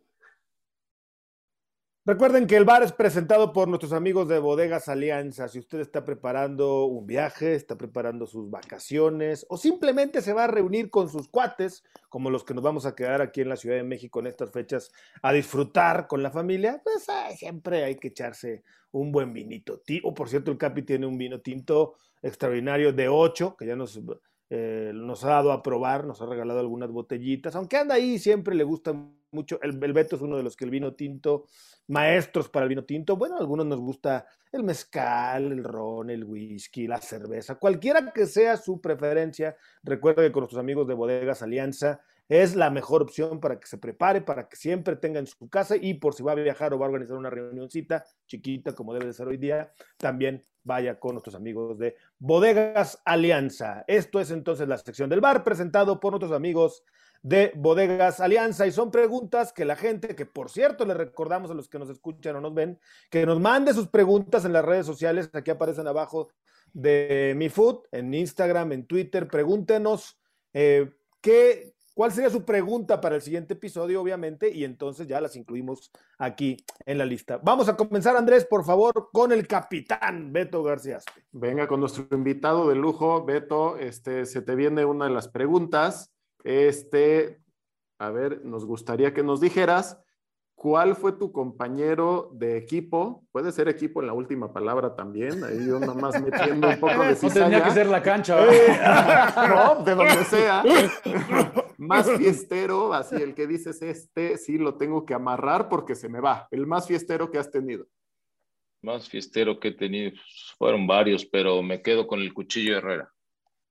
Recuerden que el bar es presentado por nuestros amigos de Bodegas Alianza. Si usted está preparando un viaje, está preparando sus vacaciones o simplemente se va a reunir con sus cuates, como los que nos vamos a quedar aquí en la Ciudad de México en estas fechas, a disfrutar con la familia, pues siempre hay que echarse un buen vinito. O por cierto, el Capi tiene un vino tinto extraordinario de 8, que ya nos eh, nos ha dado a probar, nos ha regalado algunas botellitas, aunque anda ahí, siempre le gusta mucho. El, el, Beto es uno de los que el vino tinto, maestros para el vino tinto. Bueno, a algunos nos gusta el mezcal, el ron, el whisky, la cerveza, cualquiera que sea su preferencia. Recuerda que con nuestros amigos de Bodegas Alianza es la mejor opción para que se prepare, para que siempre tenga en su casa y por si va a viajar o va a organizar una reunioncita chiquita como debe de ser hoy día, también vaya con nuestros amigos de Bodegas Alianza. Esto es entonces la sección del bar presentado por nuestros amigos de Bodegas Alianza. Y son preguntas que la gente, que por cierto le recordamos a los que nos escuchan o nos ven, que nos mande sus preguntas en las redes sociales, aquí aparecen abajo de Mi Food, en Instagram, en Twitter, pregúntenos eh, qué, cuál sería su pregunta para el siguiente episodio, obviamente, y entonces ya las incluimos aquí en la lista. Vamos a comenzar, Andrés, por favor, con el capitán Beto García. Venga, con nuestro invitado de lujo, Beto, este, se te viene una de las preguntas. Este, a ver, nos gustaría que nos dijeras ¿Cuál fue tu compañero de equipo? Puede ser equipo en la última palabra también. Ahí yo nomás metiendo un poco de cizaña. No tenía que ser la cancha. no, de donde sea. más fiestero, así el que dices este, sí lo tengo que amarrar porque se me va. El más fiestero que has tenido. Más fiestero que he tenido, pues, fueron varios, pero me quedo con el cuchillo Herrera.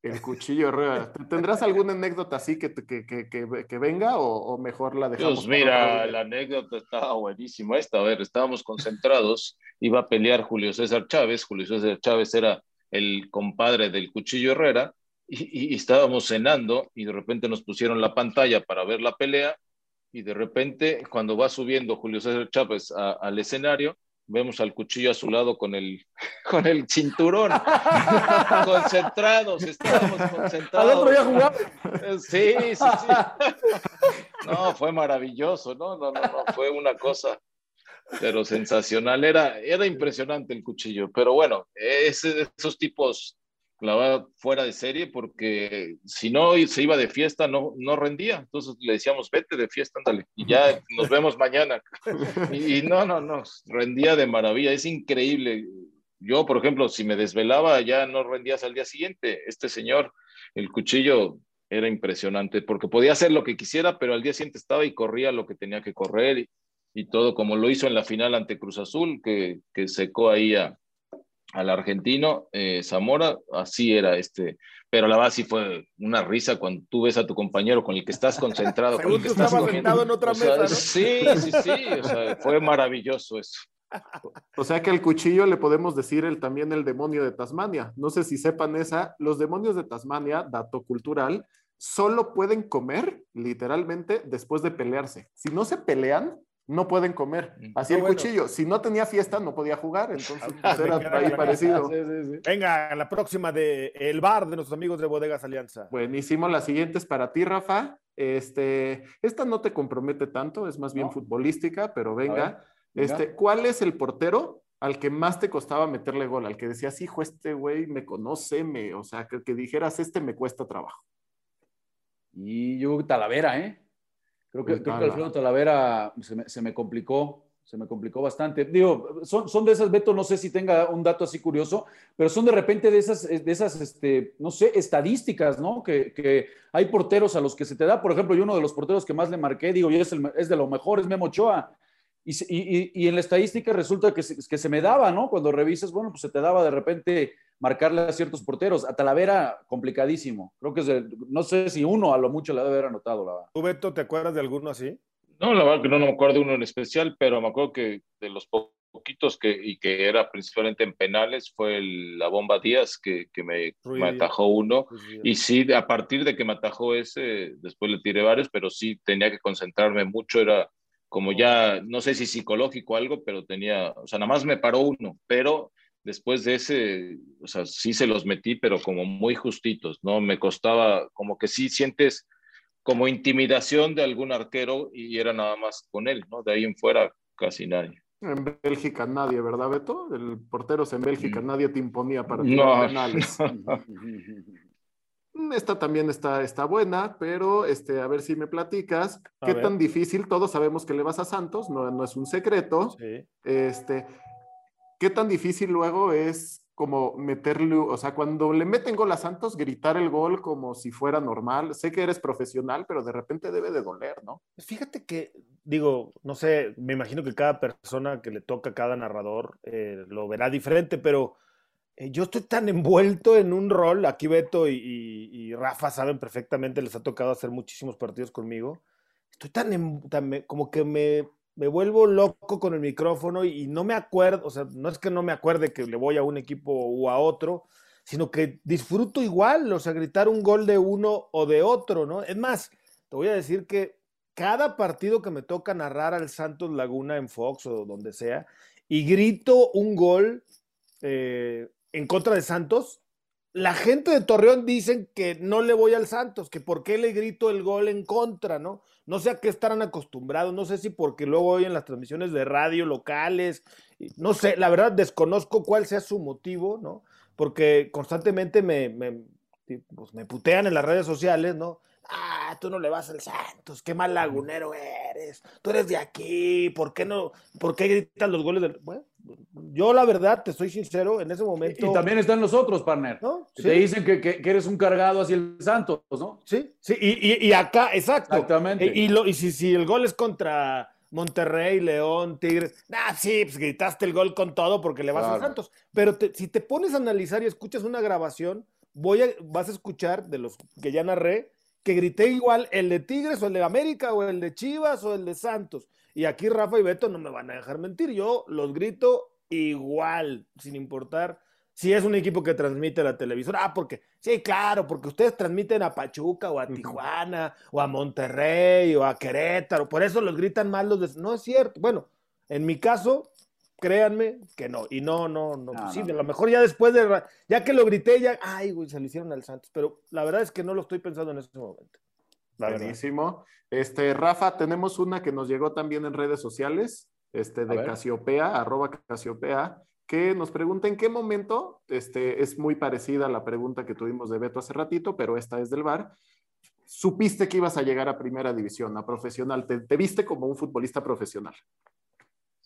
El cuchillo Herrera. ¿Tendrás alguna anécdota así que, que, que, que venga o, o, mejor la dejamos? Pues mira, la anécdota estaba buenísima esta. A ver, estábamos concentrados, iba a pelear Julio César Chávez. Julio César Chávez era el compadre del cuchillo Herrera y, estábamos cenando y de repente nos pusieron la pantalla para ver la pelea y de repente cuando va subiendo Julio César Chávez al escenario, vemos al cuchillo a su lado con el, con el cinturón. concentrados, estábamos concentrados. Al otro ya jugaba. Sí, sí, sí. No, fue maravilloso, ¿no? No, no, no, fue una cosa, pero sensacional. Era, era impresionante el cuchillo, pero bueno, esos tipos clavada fuera de serie porque si no se iba de fiesta no, no rendía. Entonces le decíamos, vete de fiesta, ándale, y ya nos vemos mañana. Y, no, no, no, rendía de maravilla, es increíble. Yo, por ejemplo, si me desvelaba ya no rendías al día siguiente. Este señor, el cuchillo era impresionante porque podía hacer lo que quisiera, pero al día siguiente estaba y corría lo que tenía que correr y, y todo, como lo hizo en la final ante Cruz Azul, que, que secó ahí a, al argentino eh, Zamora, así era este, pero la verdad sí fue una risa cuando tú ves a tu compañero con el que estás concentrado, con el que estás sentado en otra mesa, Sí, sí, sí, fue maravilloso eso. O sea que el cuchillo le podemos decir el, también el demonio de Tasmania. No sé si sepan esa, los demonios de Tasmania, dato cultural, solo pueden comer literalmente después de pelearse. Si no se pelean, no pueden comer. Mm. Así el cuchillo. Si no tenía fiesta, no podía jugar. Entonces, pues, era ahí parecido. Venga, la próxima de El Bar de nuestros amigos de Bodegas Alianza. Buenísimo. La siguiente es para ti, Rafa. Este, esta no te compromete tanto, es más bien futbolística, pero venga. Este, ¿Cuál es el portero al que más te costaba meterle gol? Al que decías, hijo, este güey me conoce, me, o sea, que, que dijeras, este me cuesta trabajo. Y yo, Talavera, ¿eh? Creo que, creo que Alfredo Talavera se me, se me, complicó, se me complicó bastante. Digo, son, son de esas, Beto, no sé si tenga un dato así curioso, pero son de repente de esas, de esas este, no sé, estadísticas, ¿no? Que, que, hay porteros a los que se te da. Por ejemplo, yo uno de los porteros que más le marqué, digo, y es, el, es de lo mejor, es Memo Ochoa. Y, y, y, en la estadística resulta que se, que se me daba, ¿no? Cuando revisas, bueno, pues se te daba de repente marcarle a ciertos porteros. A Talavera, complicadísimo. Creo que es no sé si uno a lo mucho le debe haber anotado. La ¿Tú, Beto, te acuerdas de alguno así? No, la verdad que no, no me acuerdo de uno en especial, pero me acuerdo que de los poquitos que, y que era principalmente en penales, fue la bomba Díaz que, que me, me, atajó uno. y sí, a partir de que me atajó ese, después le tiré varios, pero sí tenía que concentrarme mucho, era como ya, no sé si psicológico o algo, pero tenía, o sea, nada más me paró uno, pero después de ese, o sea, sí se los metí, pero como muy justitos, ¿no? Me costaba, como que sí sientes como intimidación de algún arquero y era nada más con él, ¿no? De ahí en fuera casi nadie. En Bélgica nadie, ¿verdad, Beto? El portero en Bélgica, mm. nadie te imponía para tirar penales. Esta también está, está buena, pero este, a ver si me platicas. ¿Qué tan difícil? Todos sabemos que le vas a Santos, no, no es un secreto. Sí. Este, ¿Qué tan difícil luego es como meterle, o sea, cuando le meten gol a Santos, gritar el gol como si fuera normal? Sé que eres profesional, pero de repente debe de doler, ¿no? Pues fíjate que, digo, no sé, me imagino que cada persona que le toca, cada narrador, eh, lo verá diferente, pero eh, yo estoy tan envuelto en un rol, aquí Beto y, Rafa saben perfectamente, les ha tocado hacer muchísimos partidos conmigo, estoy tan, tan como que me me vuelvo loco con el micrófono y, no me acuerdo, o sea, no es que no me acuerde que le voy a un equipo o a otro, sino que disfruto igual, o sea, gritar un gol de uno o de otro, ¿no? Es más, te voy a decir que cada partido que me toca narrar al Santos Laguna en Fox o donde sea, y grito un gol eh, en contra de Santos, la gente de Torreón dicen que no le voy al Santos, que por qué le grito el gol en contra, ¿no? No sé a qué estarán acostumbrados, no sé si porque luego oyen las transmisiones de radio locales, no sé, la verdad desconozco cuál sea su motivo, ¿no? Porque constantemente me, me, pues me putean en las redes sociales, ¿no? Ah, tú no le vas al Santos, qué mal lagunero eres, tú eres de aquí, ¿por qué no, por qué gritan los goles del... Bueno, yo la verdad, te soy sincero, en ese momento... Y, también están los otros, partner. ¿No? Te dicen que, que, eres un cargado hacia el Santos, ¿no? Sí, sí, y, y acá, exacto. Exactamente. Y, lo, y si, si el gol es contra Monterrey, León, Tigres, ah, sí, pues gritaste el gol con todo porque le vas al Santos. Pero si te pones a analizar y escuchas una grabación, voy a, vas a escuchar de los que ya narré, que grité igual el de Tigres o el de América o el de Chivas o el de Santos. Y aquí Rafa y Beto no me van a dejar mentir. Yo los grito igual, sin importar si es un equipo que transmite la televisora. Ah, porque, sí, claro, porque ustedes transmiten a Pachuca o a Tijuana o a Monterrey o a Querétaro, por eso los gritan mal los de... No es cierto. Bueno, en mi caso, créanme que no. Y no, no, no. Pues sí, a lo mejor ya después de. Ya que lo grité, ya. Ay, güey, se lo hicieron al Santos. Pero la verdad es que no lo estoy pensando en este momento. Buenísimo. Este, Rafa, tenemos una que nos llegó también en redes sociales, este, de Casiopea, arroba Casiopea, que nos pregunta en qué momento, este, es muy parecida a la pregunta que tuvimos de Beto hace ratito, pero esta es del VAR. ¿Supiste que ibas a llegar a primera división, a profesional? te viste como un futbolista profesional?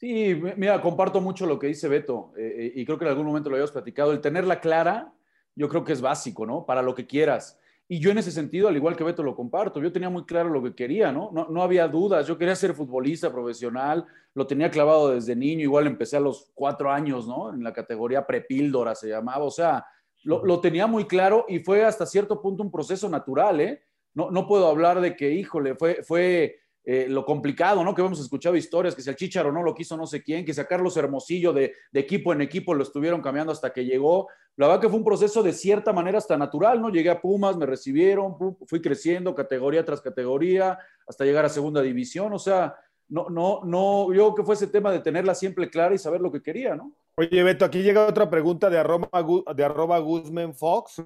Sí, mira, comparto mucho lo que dice Beto eh, eh, y creo que en algún momento lo habíamos platicado. El tenerla clara, yo creo que es básico, ¿no? Para lo que quieras. Y yo en ese sentido, al igual que Beto, lo comparto. Yo tenía muy claro lo que quería, ¿no? No, no había dudas. Yo quería ser futbolista profesional, lo tenía clavado desde niño. Igual empecé a los cuatro años, ¿no? En la categoría prepíldora se llamaba. O sea, lo, lo tenía muy claro y fue hasta cierto punto un proceso natural, ¿eh? No, no puedo hablar de que, híjole, fue, fue eh, lo complicado, ¿no? Que hemos escuchado historias, que si el Chicharo no lo quiso no sé quién, que si a Carlos Hermosillo de, equipo en equipo lo estuvieron cambiando hasta que llegó. La verdad que fue un proceso de cierta manera hasta natural, ¿no? Llegué a Pumas, me recibieron, fui creciendo categoría tras categoría hasta llegar a segunda división, o sea, no, no, no, yo creo que fue ese tema de tenerla siempre clara y saber lo que quería, ¿no? Oye, Beto, aquí llega otra pregunta de arroba, de arroba Guzmán Fox,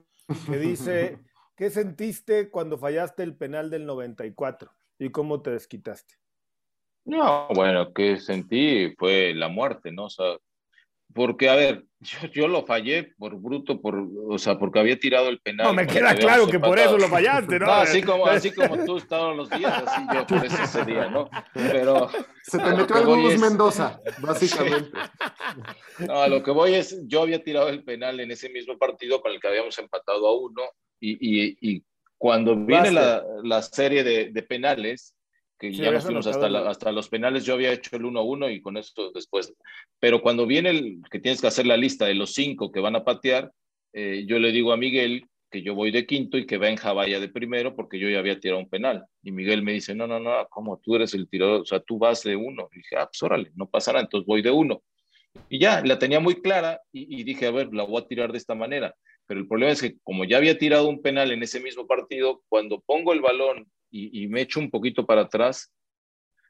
que dice, ¿qué sentiste cuando fallaste el penal del 94? ¿Y cómo te desquitaste? No, bueno, que sentí fue la muerte, ¿no? O sea, porque, a ver, yo, lo fallé por bruto, por, o sea, porque había tirado el penal. No, me queda claro que por eso lo fallaste, ¿no? así, como, así como tú todos los días, así yo por eso ese día, ¿no? Pero... Se te metió el Mendoza, básicamente. No, a lo que voy es, yo había tirado el penal en ese mismo partido con el que habíamos empatado a uno y, y, y cuando viene la, la, serie de, de, penales, que ya nos fuimos hasta, hasta los penales, yo había hecho el 1-1 y con esto después. Pero cuando viene el que tienes que hacer la lista de los cinco que van a patear, eh, yo le digo a Miguel que yo voy de quinto y que Benja vaya de primero porque yo ya había tirado un penal. Y Miguel me dice, no, no, no, ¿cómo tú eres el tirador? O sea, tú vas de uno. Y dije, ah, pues órale, no pasa nada, entonces voy de uno. Y ya, la tenía muy clara y, y dije, a ver, la voy a tirar de esta manera pero el problema es que como ya había tirado un penal en ese mismo partido, cuando pongo el balón y, me echo un poquito para atrás,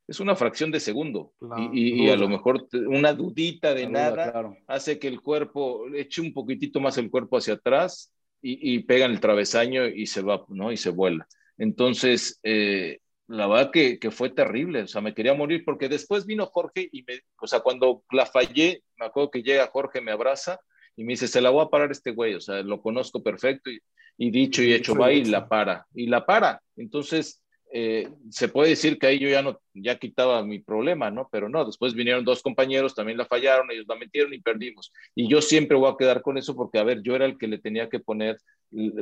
es una fracción de segundo. y, a lo mejor una dudita de nada hace que el cuerpo, eche un poquitito más el cuerpo hacia atrás y, pega en el travesaño y se va, ¿no? Y se vuela. Entonces, eh, la verdad que, que, fue terrible, o sea, me quería morir porque después vino Jorge y me, o sea, cuando la fallé, me acuerdo que llega Jorge, me abraza y me dice, se la voy a parar este güey, o sea, lo conozco perfecto y, dicho y hecho va y la para, y la para. Entonces, eh, se puede decir que ahí yo ya no, ya quitaba mi problema, ¿no? Pero no, después vinieron dos compañeros, también la fallaron, ellos la metieron y perdimos. Y yo siempre voy a quedar con eso porque, a ver, yo era el que le tenía que poner,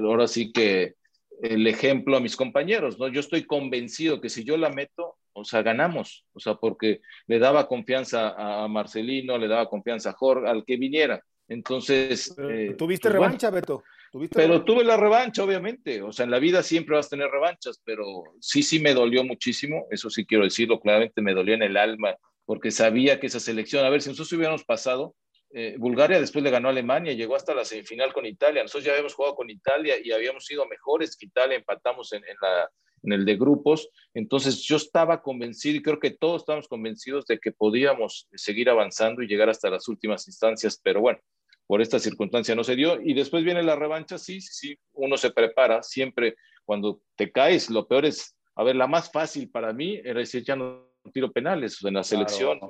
ahora sí que el ejemplo a mis compañeros, ¿no? Yo estoy convencido que si yo la meto, o sea, ganamos, o sea, porque le daba confianza a Marcelino, le daba confianza a Jorge, al que viniera. Entonces... Eh, ¿Tuviste pues revancha, Beto? pero tuve la revancha, obviamente. O sea, en la vida siempre vas a tener revanchas, pero sí, sí me dolió muchísimo. Eso sí quiero decirlo, claramente me dolió en el alma, porque sabía que esa selección, a ver, si nosotros hubiéramos pasado, eh, Bulgaria después le ganó a Alemania, llegó hasta la semifinal con Italia. Nosotros ya habíamos jugado con Italia y habíamos sido mejores que Italia, empatamos en, en, la, en el de grupos. Entonces yo estaba convencido y creo que todos estábamos convencidos de que podíamos seguir avanzando y llegar hasta las últimas instancias, pero bueno, por esta circunstancia no se dio. Y después viene la revancha, sí, sí, sí, uno se prepara siempre cuando te caes. Lo peor es, a ver, la más fácil para mí era decir, ya no tiro penales en la selección.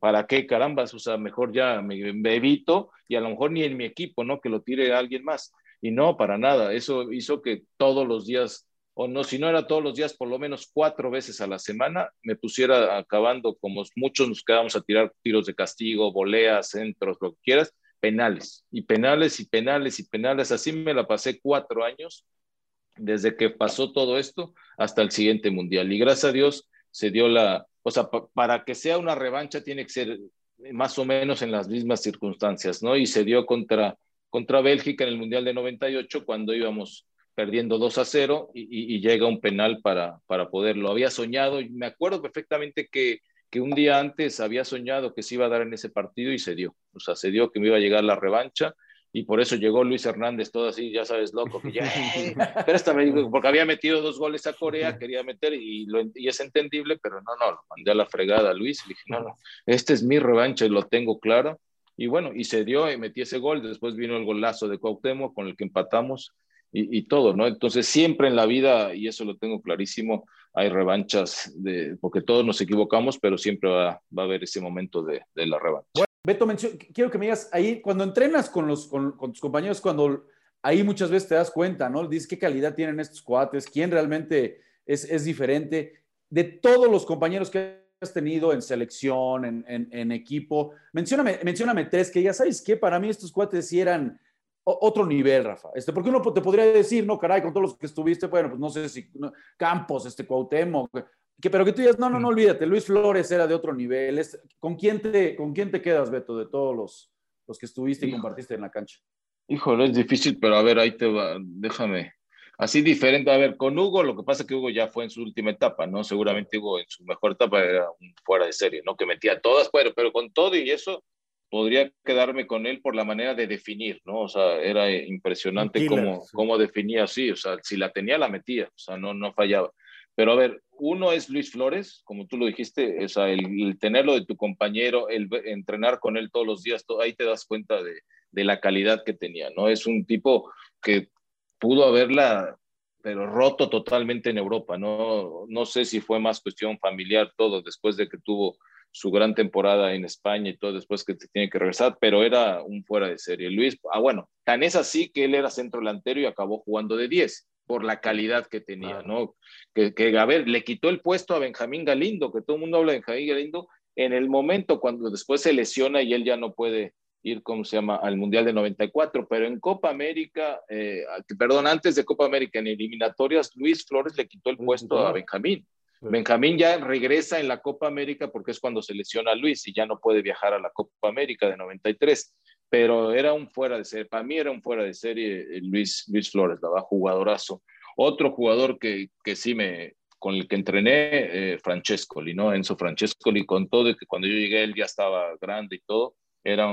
¿Para qué carambas? O sea, mejor ya me, evito y a lo mejor ni en mi equipo, ¿no? Que lo tire alguien más. Y no, para nada. Eso hizo que todos los días, o no, si no era todos los días, por lo menos cuatro veces a la semana, me pusiera acabando, como muchos nos quedamos a tirar tiros de castigo, voleas, centros, lo que quieras, penales y penales y penales y penales. Así me la pasé cuatro años desde que pasó todo esto hasta el siguiente mundial. Y gracias a Dios se dio la, o sea, para que sea una revancha tiene que ser más o menos en las mismas circunstancias, ¿no? Y se dio contra, contra Bélgica en el Mundial de 98 cuando íbamos perdiendo 2 a 0 y, llega un penal para, para poderlo. Había soñado y me acuerdo perfectamente que que un día antes había soñado que se iba a dar en ese partido y se dio. O sea, se dio que me iba a llegar la revancha y por eso llegó Luis Hernández todo así, ya sabes, loco, que ya, porque había metido dos goles a Corea, quería meter y, lo, y es entendible, pero no, no, lo mandé a la fregada a Luis y dije, no, no, este es mi revancha y lo tengo claro. Y bueno, y se dio y metí ese gol, después vino el golazo de Cuauhtémoc con el que empatamos y, y todo, ¿no? Entonces siempre en la vida, y eso lo tengo clarísimo, hay revanchas, de, porque todos nos equivocamos, pero siempre va, va a haber ese momento de, de la revancha. Beto, quiero que me digas, ahí cuando entrenas con, los, con, tus compañeros, cuando ahí muchas veces te das cuenta, ¿no? Dices qué calidad tienen estos cuates, quién realmente es, es diferente. De todos los compañeros que has tenido en selección, en, en, en, equipo, mencióname, mencióname tres que ya sabes que para mí estos cuates sí eran otro nivel, Rafa. Este, porque uno te podría decir, no, caray, con todos los que estuviste, bueno, pues no sé si Campos, este Cuauhtémoc, que, pero que tú digas, no, no, no olvídate, Luis Flores era de otro nivel. ¿con, quién te, ¿Con quién te quedas, Beto, de todos los, los que estuviste y compartiste en la cancha? Híjole, es difícil, pero a ver, ahí te va, déjame. Así diferente, a ver, con Hugo, lo que pasa es que Hugo ya fue en su última etapa, ¿no? Seguramente Hugo en su mejor etapa era un fuera de serie, ¿no? Que metía todas, pero, pero con todo y eso, podría quedarme con él por la manera de definir, ¿no? O sea, era impresionante cómo, cómo definía así, o sea, si la tenía, la metía, o sea, no, no fallaba. Pero a ver, uno es Luis Flores, como tú lo dijiste, o sea, el, tenerlo de tu compañero, el entrenar con él todos los días, todo, ahí te das cuenta de, de, la calidad que tenía, ¿no? Es un tipo que pudo haberla, pero roto totalmente en Europa, ¿no? No sé si fue más cuestión familiar todo, después de que tuvo su gran temporada en España y todo después que te tiene que regresar, pero era un fuera de serie. Luis, ah, bueno, tan es así que él era centro delantero y acabó jugando de 10 por la calidad que tenía, ¿no? Que, que, a ver, le quitó el puesto a Benjamín Galindo, que todo el mundo habla de Benjamín Galindo, en el momento cuando después se lesiona y él ya no puede ir, ¿cómo se llama?, al Mundial de 94, pero en Copa América, eh, perdón, antes de Copa América, en eliminatorias, Luis Flores le quitó el puesto a Benjamín. Benjamín ya regresa en la Copa América porque es cuando se lesiona a Luis y ya no puede viajar a la Copa América de 93 pero era un fuera de serie, para mí era un fuera de serie eh, Luis, Luis Flores, la jugadorazo. Otro jugador que, que sí me, con el que entrené, eh, Francescoli, ¿no? Enzo Francescoli, con todo, de que cuando yo llegué él ya estaba grande y todo, era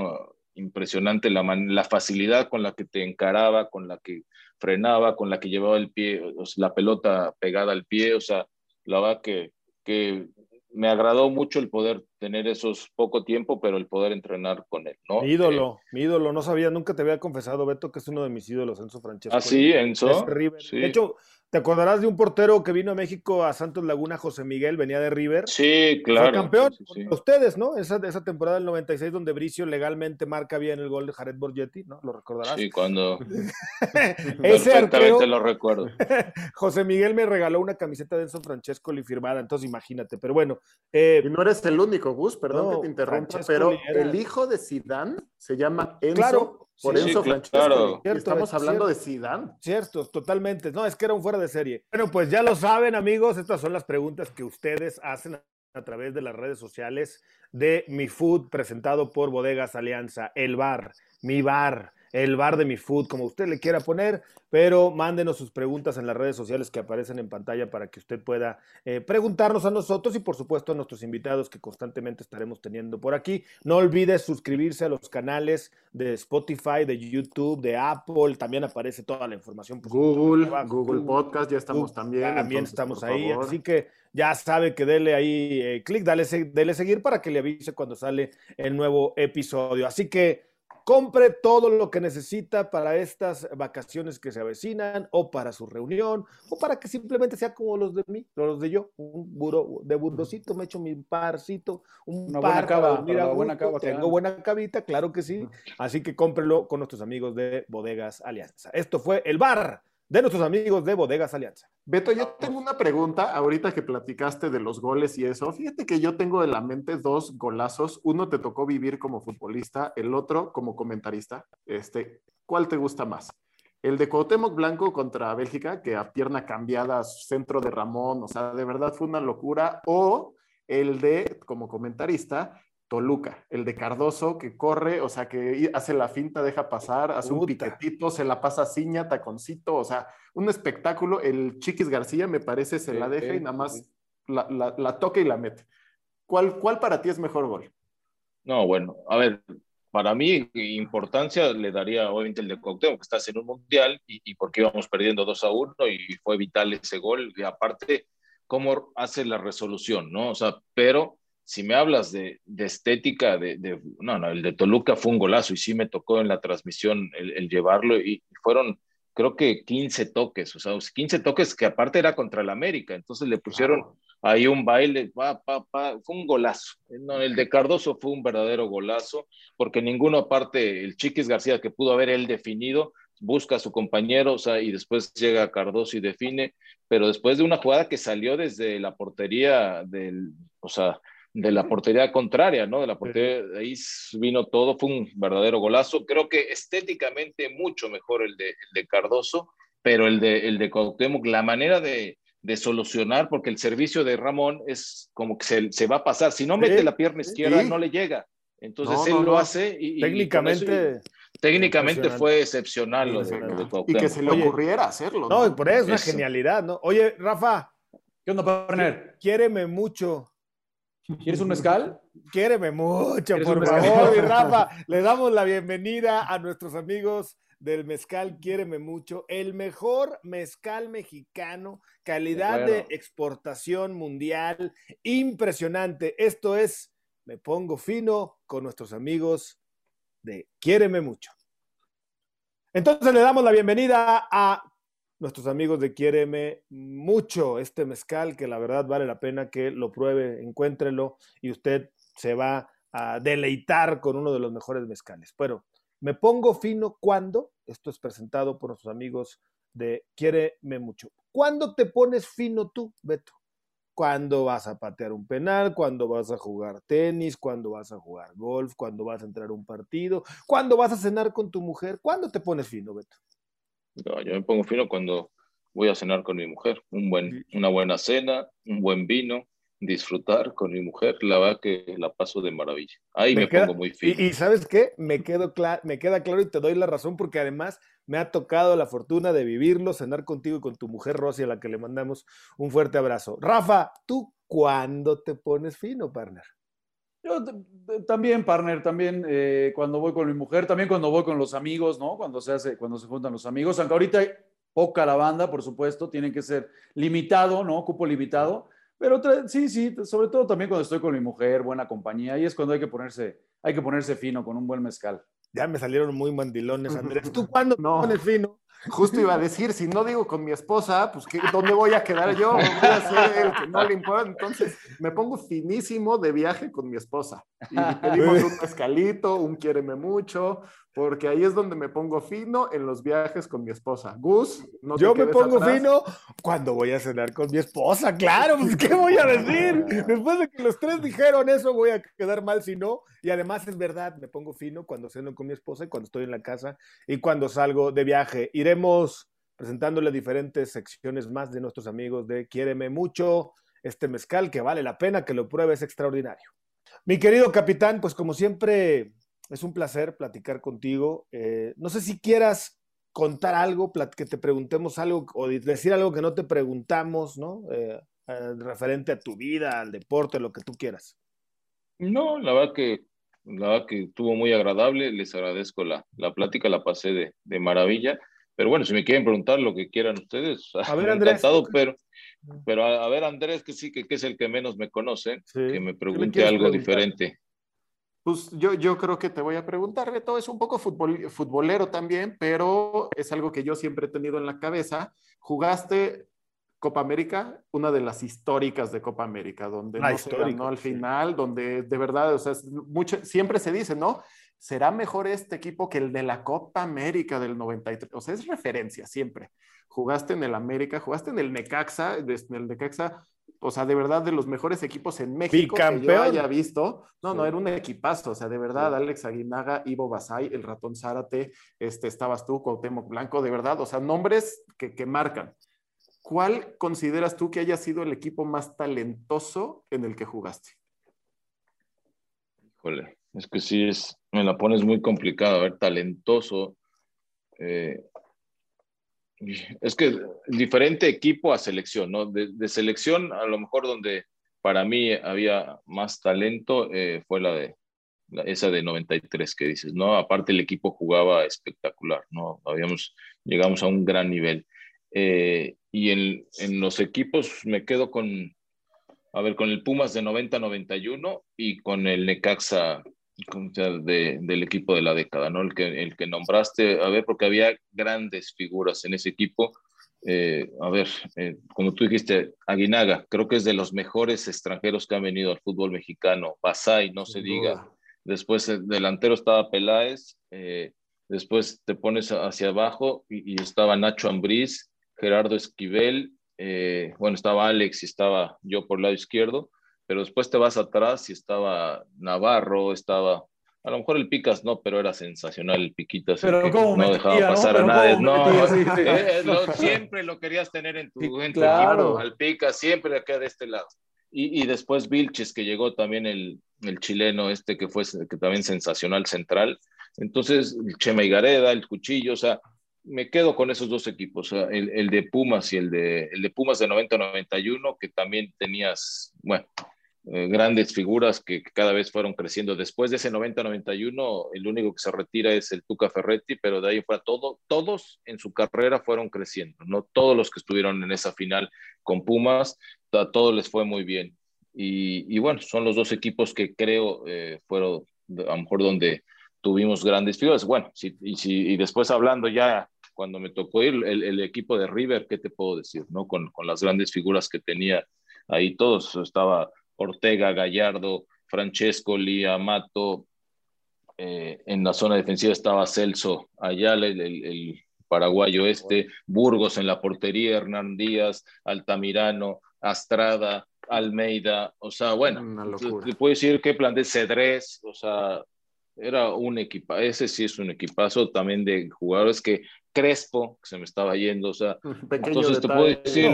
impresionante la, la facilidad con la que te encaraba, con la que frenaba, con la que llevaba el pie, la pelota pegada al pie, o sea, la verdad que, que me agradó mucho el poder tener esos poco tiempo, pero el poder entrenar con él, ¿no? Mi ídolo, eh, mi ídolo, no sabía, nunca te había confesado, Beto, que es uno de mis ídolos, Enzo Francesco. Ah, sí, Enzo. De hecho, ¿Te acordarás de un portero que vino a México a Santos Laguna, José Miguel, venía de River? Sí, claro. Fue campeón ustedes, ¿no? Esa, esa temporada del 96 donde Bricio legalmente marca bien el gol de Jared Borgetti, ¿no? ¿Lo recordarás? Sí, cuando... Ese Perfectamente lo recuerdo. José Miguel me regaló una camiseta de Enzo Francesco firmada, entonces imagínate, pero bueno. Eh, y no eres el único, Gus, perdón que te interrumpa, pero el hijo de Sidán se llama Enzo claro. Por eso, Francesco, estamos hablando de Zidane. Cierto, totalmente. No, es que era un fuera de serie. Bueno, pues ya lo saben, amigos. Estas son las preguntas que ustedes hacen a través de las redes sociales de Mi Food, presentado por Bodegas Alianza, El Bar, Mi Bar el bar de mi food, como usted le quiera poner, pero mándenos sus preguntas en las redes sociales que aparecen en pantalla para que usted pueda eh, preguntarnos a nosotros y por supuesto a nuestros invitados que constantemente estaremos teniendo por aquí. No olvide suscribirse a los canales de Spotify, de YouTube, de Apple, también aparece toda la información. Google, Google Podcast, ya estamos también. También estamos ahí, así que ya sabe que dele ahí eh, clic, dale, dale seguir para que le avise cuando sale el nuevo episodio. Así que compre todo lo que necesita para estas vacaciones que se avecinan o para su reunión o para que simplemente sea como los de mí, los de yo, un buro de burrocito, me echo mi parcito, un una par buena cava, mira, buena cava, tengo buena cabita, claro que sí, así que cómprelo con nuestros amigos de Bodegas Alianza. Esto fue el bar de nuestros amigos de Bodegas Alianza. Beto, yo tengo una pregunta ahorita que platicaste de los goles y eso. Fíjate que yo tengo en la mente dos golazos. Uno te tocó vivir como futbolista, el otro como comentarista. Este, ¿Cuál te gusta más? El de Cuauhtémoc Blanco contra Bélgica, que a pierna cambiada, centro de Ramón, o sea, de verdad fue una locura. O el de, como comentarista, Toluca, el de Cardoso que corre, o sea, que hace la finta, deja pasar, hace un piquetito, se la pasa ciña, taconcito, o sea, un espectáculo. El Chiquis García, me parece, se la deja y nada más la, toca y la mete. ¿Cuál, ¿Cuál para ti es mejor gol? No, bueno, a ver, para mí, importancia le daría obviamente el de Cuauhtémoc, que estás en un mundial y, y porque íbamos perdiendo 2 a 1 y fue vital ese gol. Y aparte, cómo hace la resolución, ¿no? O sea, pero si me hablas de, de estética, de, de, no, no, el de Toluca fue un golazo y sí me tocó en la transmisión el, el llevarlo y fueron creo que 15 toques, o sea, 15 toques que aparte era contra el América, entonces le pusieron ahí un baile, pa, pa, pa, fue un golazo. No, el de Cardoso fue un verdadero golazo, porque ninguno aparte, el Chiquis García que pudo haber él definido, busca a su compañero, o sea, y después llega Cardoso y define, pero después de una jugada que salió desde la portería del, o sea, de la portería contraria, ¿no? De la portería, de ahí vino todo, fue un verdadero golazo. Creo que estéticamente mucho mejor el de, el de Cardoso, pero el de, el de Cuauhtémoc, la manera de, de solucionar, porque el servicio de Ramón es como que se, se va a pasar. Si no mete la pierna izquierda, no le llega. Entonces No, él no, lo no. hace y, Técnicamente. técnicamente fue excepcional lo de, Y que se le Oye, ocurriera hacerlo. No, y por eso es una Eso. genialidad, ¿no? Oye, Rafa, ¿Qué onda, partner? quiéreme mucho. ¿Quieres un mezcal? Quiéreme mucho, ¿Quieres por favor, mi Rafa. Le damos la bienvenida a nuestros amigos del mezcal Quiéreme mucho, el mejor mezcal mexicano, calidad De exportación mundial, impresionante. Esto es Me Pongo Fino con nuestros amigos de Quiéreme mucho. Entonces le damos la bienvenida a nuestros amigos de Quiéreme mucho, este mezcal que la verdad vale la pena que lo pruebe, encuéntrelo y usted se va a deleitar con uno de los mejores mezcales. Bueno, me pongo fino cuando, esto es presentado por nuestros amigos de Quiéreme mucho. ¿Cuándo te pones fino tú, Beto? Cuando vas a patear un penal, cuando vas a jugar tenis, cuando vas a jugar golf, cuando vas a entrar a un partido, cuando vas a cenar con tu mujer. ¿Cuándo te pones fino, Beto? Yo me pongo fino cuando voy a cenar con mi mujer. Un buen, una buena cena, un buen vino, disfrutar con mi mujer. La verdad que la paso de maravilla. Ahí me, queda- pongo muy fino. Y, y ¿sabes qué? Me, quedo me queda claro y te doy la razón porque además me ha tocado la fortuna de vivirlo, cenar contigo y con tu mujer Rosy, a la que le mandamos un fuerte abrazo. Rafa, ¿tú cuándo te pones fino, partner? Yo también, partner, también eh, cuando voy con mi mujer, también cuando voy con los amigos, ¿no? Cuando se hace, cuando se juntan los amigos, aunque ahorita hay poca la banda, por supuesto, tiene que ser limitado, ¿no? Cupo limitado. Pero sí, sí, sobre todo también cuando estoy con mi mujer, buena compañía, y es cuando hay que ponerse, hay que ponerse fino con un buen mezcal. Ya me salieron muy mandilones, Andrés. ¿Tú cuándo te No. pones fino? Justo iba a decir, si no digo con mi esposa, pues ¿qué- ¿dónde voy a quedar yo? Voy a ser el que no le importa. Entonces me pongo finísimo de viaje con mi esposa. Y pedimos un mezcalito, un quiéreme mucho, porque ahí es donde me pongo fino en los viajes con mi esposa. Gus, no te Yo me pongo atrás. fino cuando voy a cenar con mi esposa, claro, pues ¿qué voy a decir? Después de que los tres dijeron eso, voy a quedar mal si no. Y además es verdad, me pongo fino cuando ceno con mi esposa y cuando estoy en la casa y cuando salgo de viaje. Iremos presentándole diferentes secciones más de nuestros amigos de Quiéreme mucho, este mezcal que vale la pena que lo pruebes, extraordinario. Mi querido capitán, pues como siempre es un placer platicar contigo. Eh, no sé si quieras contar algo, que te preguntemos algo o de- decir algo que no te preguntamos, ¿no? Eh, eh, referente a tu vida, al deporte, lo que tú quieras. No, la verdad que la verdad que estuvo muy agradable, les agradezco la, la plática, la pasé de, de maravilla, pero bueno, si me quieren preguntar lo que quieran ustedes, A ver, Andrés. encantado, pero, pero a, a ver, Andrés, que sí, que, que es el que menos me conoce, Sí. que me ¿Qué pregunte algo preguntar? diferente. Pues yo, yo creo que te voy a preguntar, Beto, es un poco futbol, futbolero también, pero es algo que yo siempre he tenido en la cabeza. Jugaste Copa América, una de las históricas de Copa América, donde La no se ganó al sí. final, donde de verdad, o sea, mucho, siempre se dice, ¿no? Será mejor este equipo que el de la Copa América del 93. O sea, es referencia siempre. Jugaste en el América, jugaste en el Necaxa, en el Necaxa, o sea, de verdad de los mejores equipos en México que yo haya visto. No, no, era un equipazo, o sea, de verdad, Alex Aguinaga, Ivo Basay, el ratón Zárate, este, estabas tú, Cuauhtémoc Blanco, de verdad, o sea, nombres que, que marcan. ¿Cuál consideras tú que haya sido el equipo más talentoso en el que jugaste? Híjole, es que sí, es, me la pones muy complicada, a ver, talentoso. eh, es que diferente equipo a selección, ¿no? De, de selección, a lo mejor donde para mí había más talento eh, fue la de, esa de 93 que dices, ¿no? Aparte el equipo jugaba espectacular, ¿no? Habíamos, llegamos a un gran nivel. Eh, y en, en, los equipos me quedo con, a ver, con el Pumas de 90-91 y con el Necaxa de, del equipo de la década, ¿no? El que, el que nombraste, a ver, porque había grandes figuras en ese equipo. Eh, a ver, eh, como tú dijiste, Aguinaga, creo que es de los mejores extranjeros que han venido al fútbol mexicano. Basay, no se diga. Después el delantero estaba Peláez, eh, después te pones hacia abajo y, y estaba Nacho Ambriz, Gerardo Esquivel, bueno, estaba Alex y estaba yo por el lado izquierdo pero después te vas atrás y estaba Navarro, estaba, a lo mejor el Picas no, pero era sensacional el Piquitas. Pero ¿cómo no dejaba pasar a nadie. No, eh, siempre lo querías tener en tu, en tu equipo, al Picas, siempre acá de este lado. Y, y después Vilches, que llegó también el, el, chileno este que fue que también sensacional central. Entonces, el Chema Gareda, el Cuchillo, o sea, me quedo con esos dos equipos, el, el, de Pumas y el de, el de Pumas de 90-91, que también tenías, bueno, eh, grandes figuras que, cada vez fueron creciendo. Después de ese 90-91, el único que se retira es el Tuca Ferretti, pero de ahí fue todo, todos en su carrera fueron creciendo, no todos los que estuvieron en esa final con Pumas, a todos les fue muy bien. Y, bueno, son los dos equipos que creo eh, fueron a lo mejor donde tuvimos grandes figuras. Bueno, y, y después hablando ya cuando me tocó ir el, el, equipo de River, ¿qué te puedo decir? ¿no? Con, con las grandes figuras que tenía ahí todos, estaba Ortega, Gallardo, Francesco, Lía, Mato. Eh, en la zona defensiva estaba Celso Ayala, el, paraguayo este, Burgos en la portería, Hernán Díaz, Altamirano, Astrada, Almeida, o sea, bueno, te puedo decir que plan de Cedrés, o sea, era un equipo, ese sí es un equipazo también de jugadores que Crespo, que se me estaba yendo, o sea, entonces te puedo decir,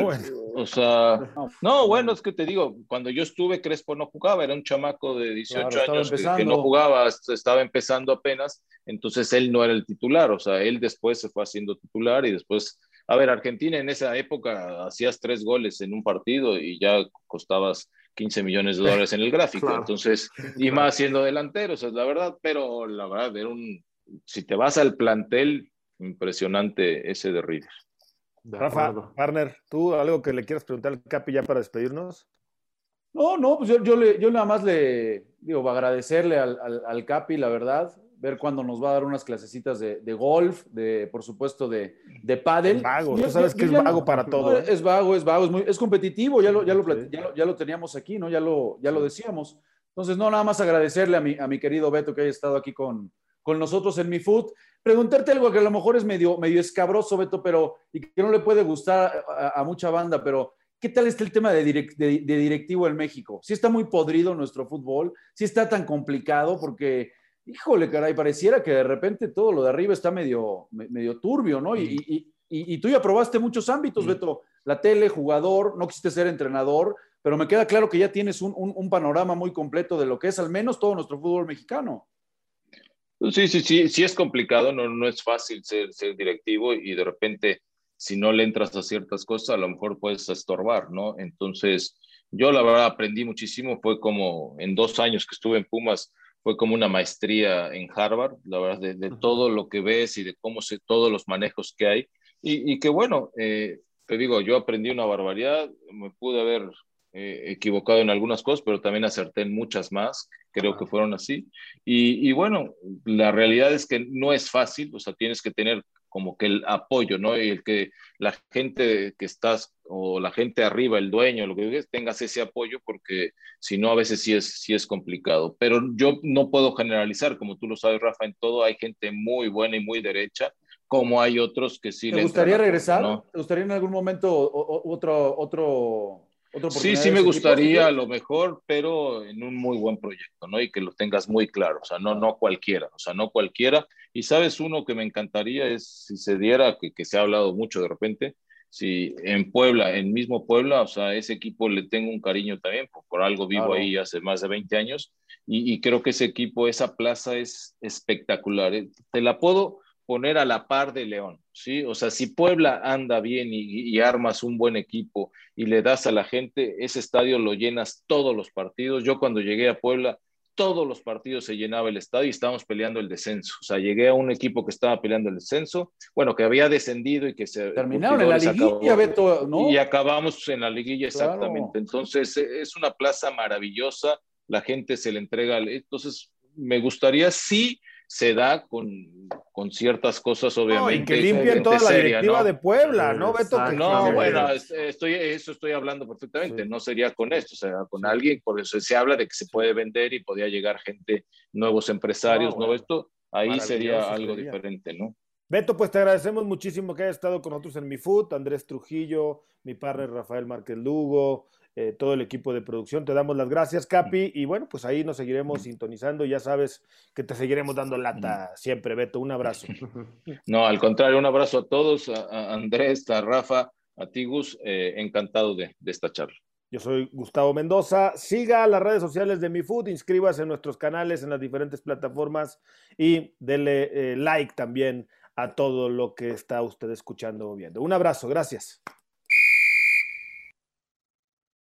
o sea, no, bueno, es que te digo, cuando yo estuve, Crespo no jugaba, era un chamaco de 18 años que, no jugaba, estaba empezando apenas, entonces él no era el titular, o sea, él después se fue haciendo titular y después, a ver, Argentina en esa época hacías tres goles en un partido y ya costabas 15 millones de dólares en el gráfico, entonces, y más siendo delantero, o sea, la verdad, pero la verdad, era un, si te vas al plantel, impresionante ese de River. Rafa, partner, ¿tú algo que le quieras preguntar al Capi ya para despedirnos? No, no, pues yo, yo, le, yo nada más le digo, agradecerle al, al, al, Capi, la verdad, ver cuándo nos va a dar unas clasecitas de, de golf, de, por supuesto, de, de pádel. Vago, tú sabes que es vago para todo. ¿eh? Es vago, es vago, es, muy, es competitivo, ya lo, ya, lo, ya, lo, ya lo teníamos aquí, ¿no? Ya lo, ya lo decíamos. Entonces, no, nada más agradecerle a mi, a mi querido Beto que haya estado aquí con, con nosotros en mi food. Preguntarte algo que a lo mejor es medio, medio escabroso, Beto, pero y que no le puede gustar a, a mucha banda, pero ¿qué tal está el tema de, direct, de, de, directivo en México? ¿Sí está muy podrido nuestro fútbol? ¿Sí está tan complicado? Porque, híjole, caray, pareciera que de repente todo lo de arriba está medio, medio turbio, ¿no? Mm. Y, y, y, tú ya probaste muchos ámbitos, mm. Beto. La tele, jugador, no quisiste ser entrenador, pero me queda claro que ya tienes un, un, un panorama muy completo de lo que es al menos todo nuestro fútbol mexicano. Sí, sí, sí, sí es complicado, no, no es fácil ser, ser directivo y de repente si no le entras a ciertas cosas, a lo mejor puedes estorbar, ¿no? Entonces, yo la verdad aprendí muchísimo, fue como en dos años que estuve en Pumas, fue como una maestría en Harvard, la verdad, de, de todo lo que ves y de cómo se, todos los manejos que hay. Y, y que bueno, eh, te digo, yo aprendí una barbaridad, me pude haber eh, equivocado en algunas cosas, pero también acerté en muchas más, creo que fueron así. Y, y, bueno, la realidad es que no es fácil, o sea, tienes que tener como que el apoyo, ¿no? Y el que la gente que estás, o la gente arriba, el dueño, lo que digas, tengas ese apoyo, porque si no, a veces sí es, sí es complicado. Pero yo no puedo generalizar, como tú lo sabes, Rafa, en todo hay gente muy buena y muy derecha, como hay otros que sí. ¿Te gustaría regresar? ¿no? ¿Te gustaría en algún momento otro, otro Sí, sí me gustaría a lo mejor, pero en un muy buen proyecto, ¿no? Y que lo tengas muy claro, o sea, no, no cualquiera, o sea, no cualquiera. Y sabes, uno que me encantaría es si se diera, que, que se ha hablado mucho de repente, si en Puebla, en mismo Puebla, o sea, ese equipo le tengo un cariño también, por, por algo vivo claro. ahí hace más de 20 años, y, y, creo que ese equipo, esa plaza es espectacular. ¿eh? Te la puedo poner a la par de León, ¿sí? O sea, si Puebla anda bien y, y, armas un buen equipo y le das a la gente, ese estadio lo llenas todos los partidos. Yo cuando llegué a Puebla, todos los partidos se llenaba el estadio y estábamos peleando el descenso. O sea, llegué a un equipo que estaba peleando el descenso, bueno, que había descendido y que se... Terminaron en la liguilla, Beto, ¿no? Y acabamos en la liguilla, exactamente. Entonces, e, es una plaza maravillosa, la gente se le entrega. Entonces, me gustaría, sí, se da con, con ciertas cosas, obviamente. y que limpien toda la directiva de Puebla, ¿no, Beto? no, bueno, estoy, eso estoy hablando perfectamente, no sería con esto, o sea, con alguien, por eso se habla de que se puede vender y podría llegar gente, nuevos empresarios, no, esto, ahí sería algo diferente, ¿no? Beto, pues te agradecemos muchísimo que hayas estado con nosotros en Mi Food, Andrés Trujillo, mi padre Rafael Márquez Lugo, eh, todo el equipo de producción. Te damos las gracias, Capi, y bueno, pues ahí nos seguiremos sintonizando. Ya sabes que te seguiremos dando lata siempre, Beto. Un abrazo. No, al contrario, un abrazo a todos, a, Andrés, a Rafa, a Tigus, eh, encantado de, esta charla. Yo soy Gustavo Mendoza. Siga las redes sociales de Mi Food, inscríbase en nuestros canales en las diferentes plataformas y dele eh, like también a todo lo que está usted escuchando o viendo. Un abrazo, gracias.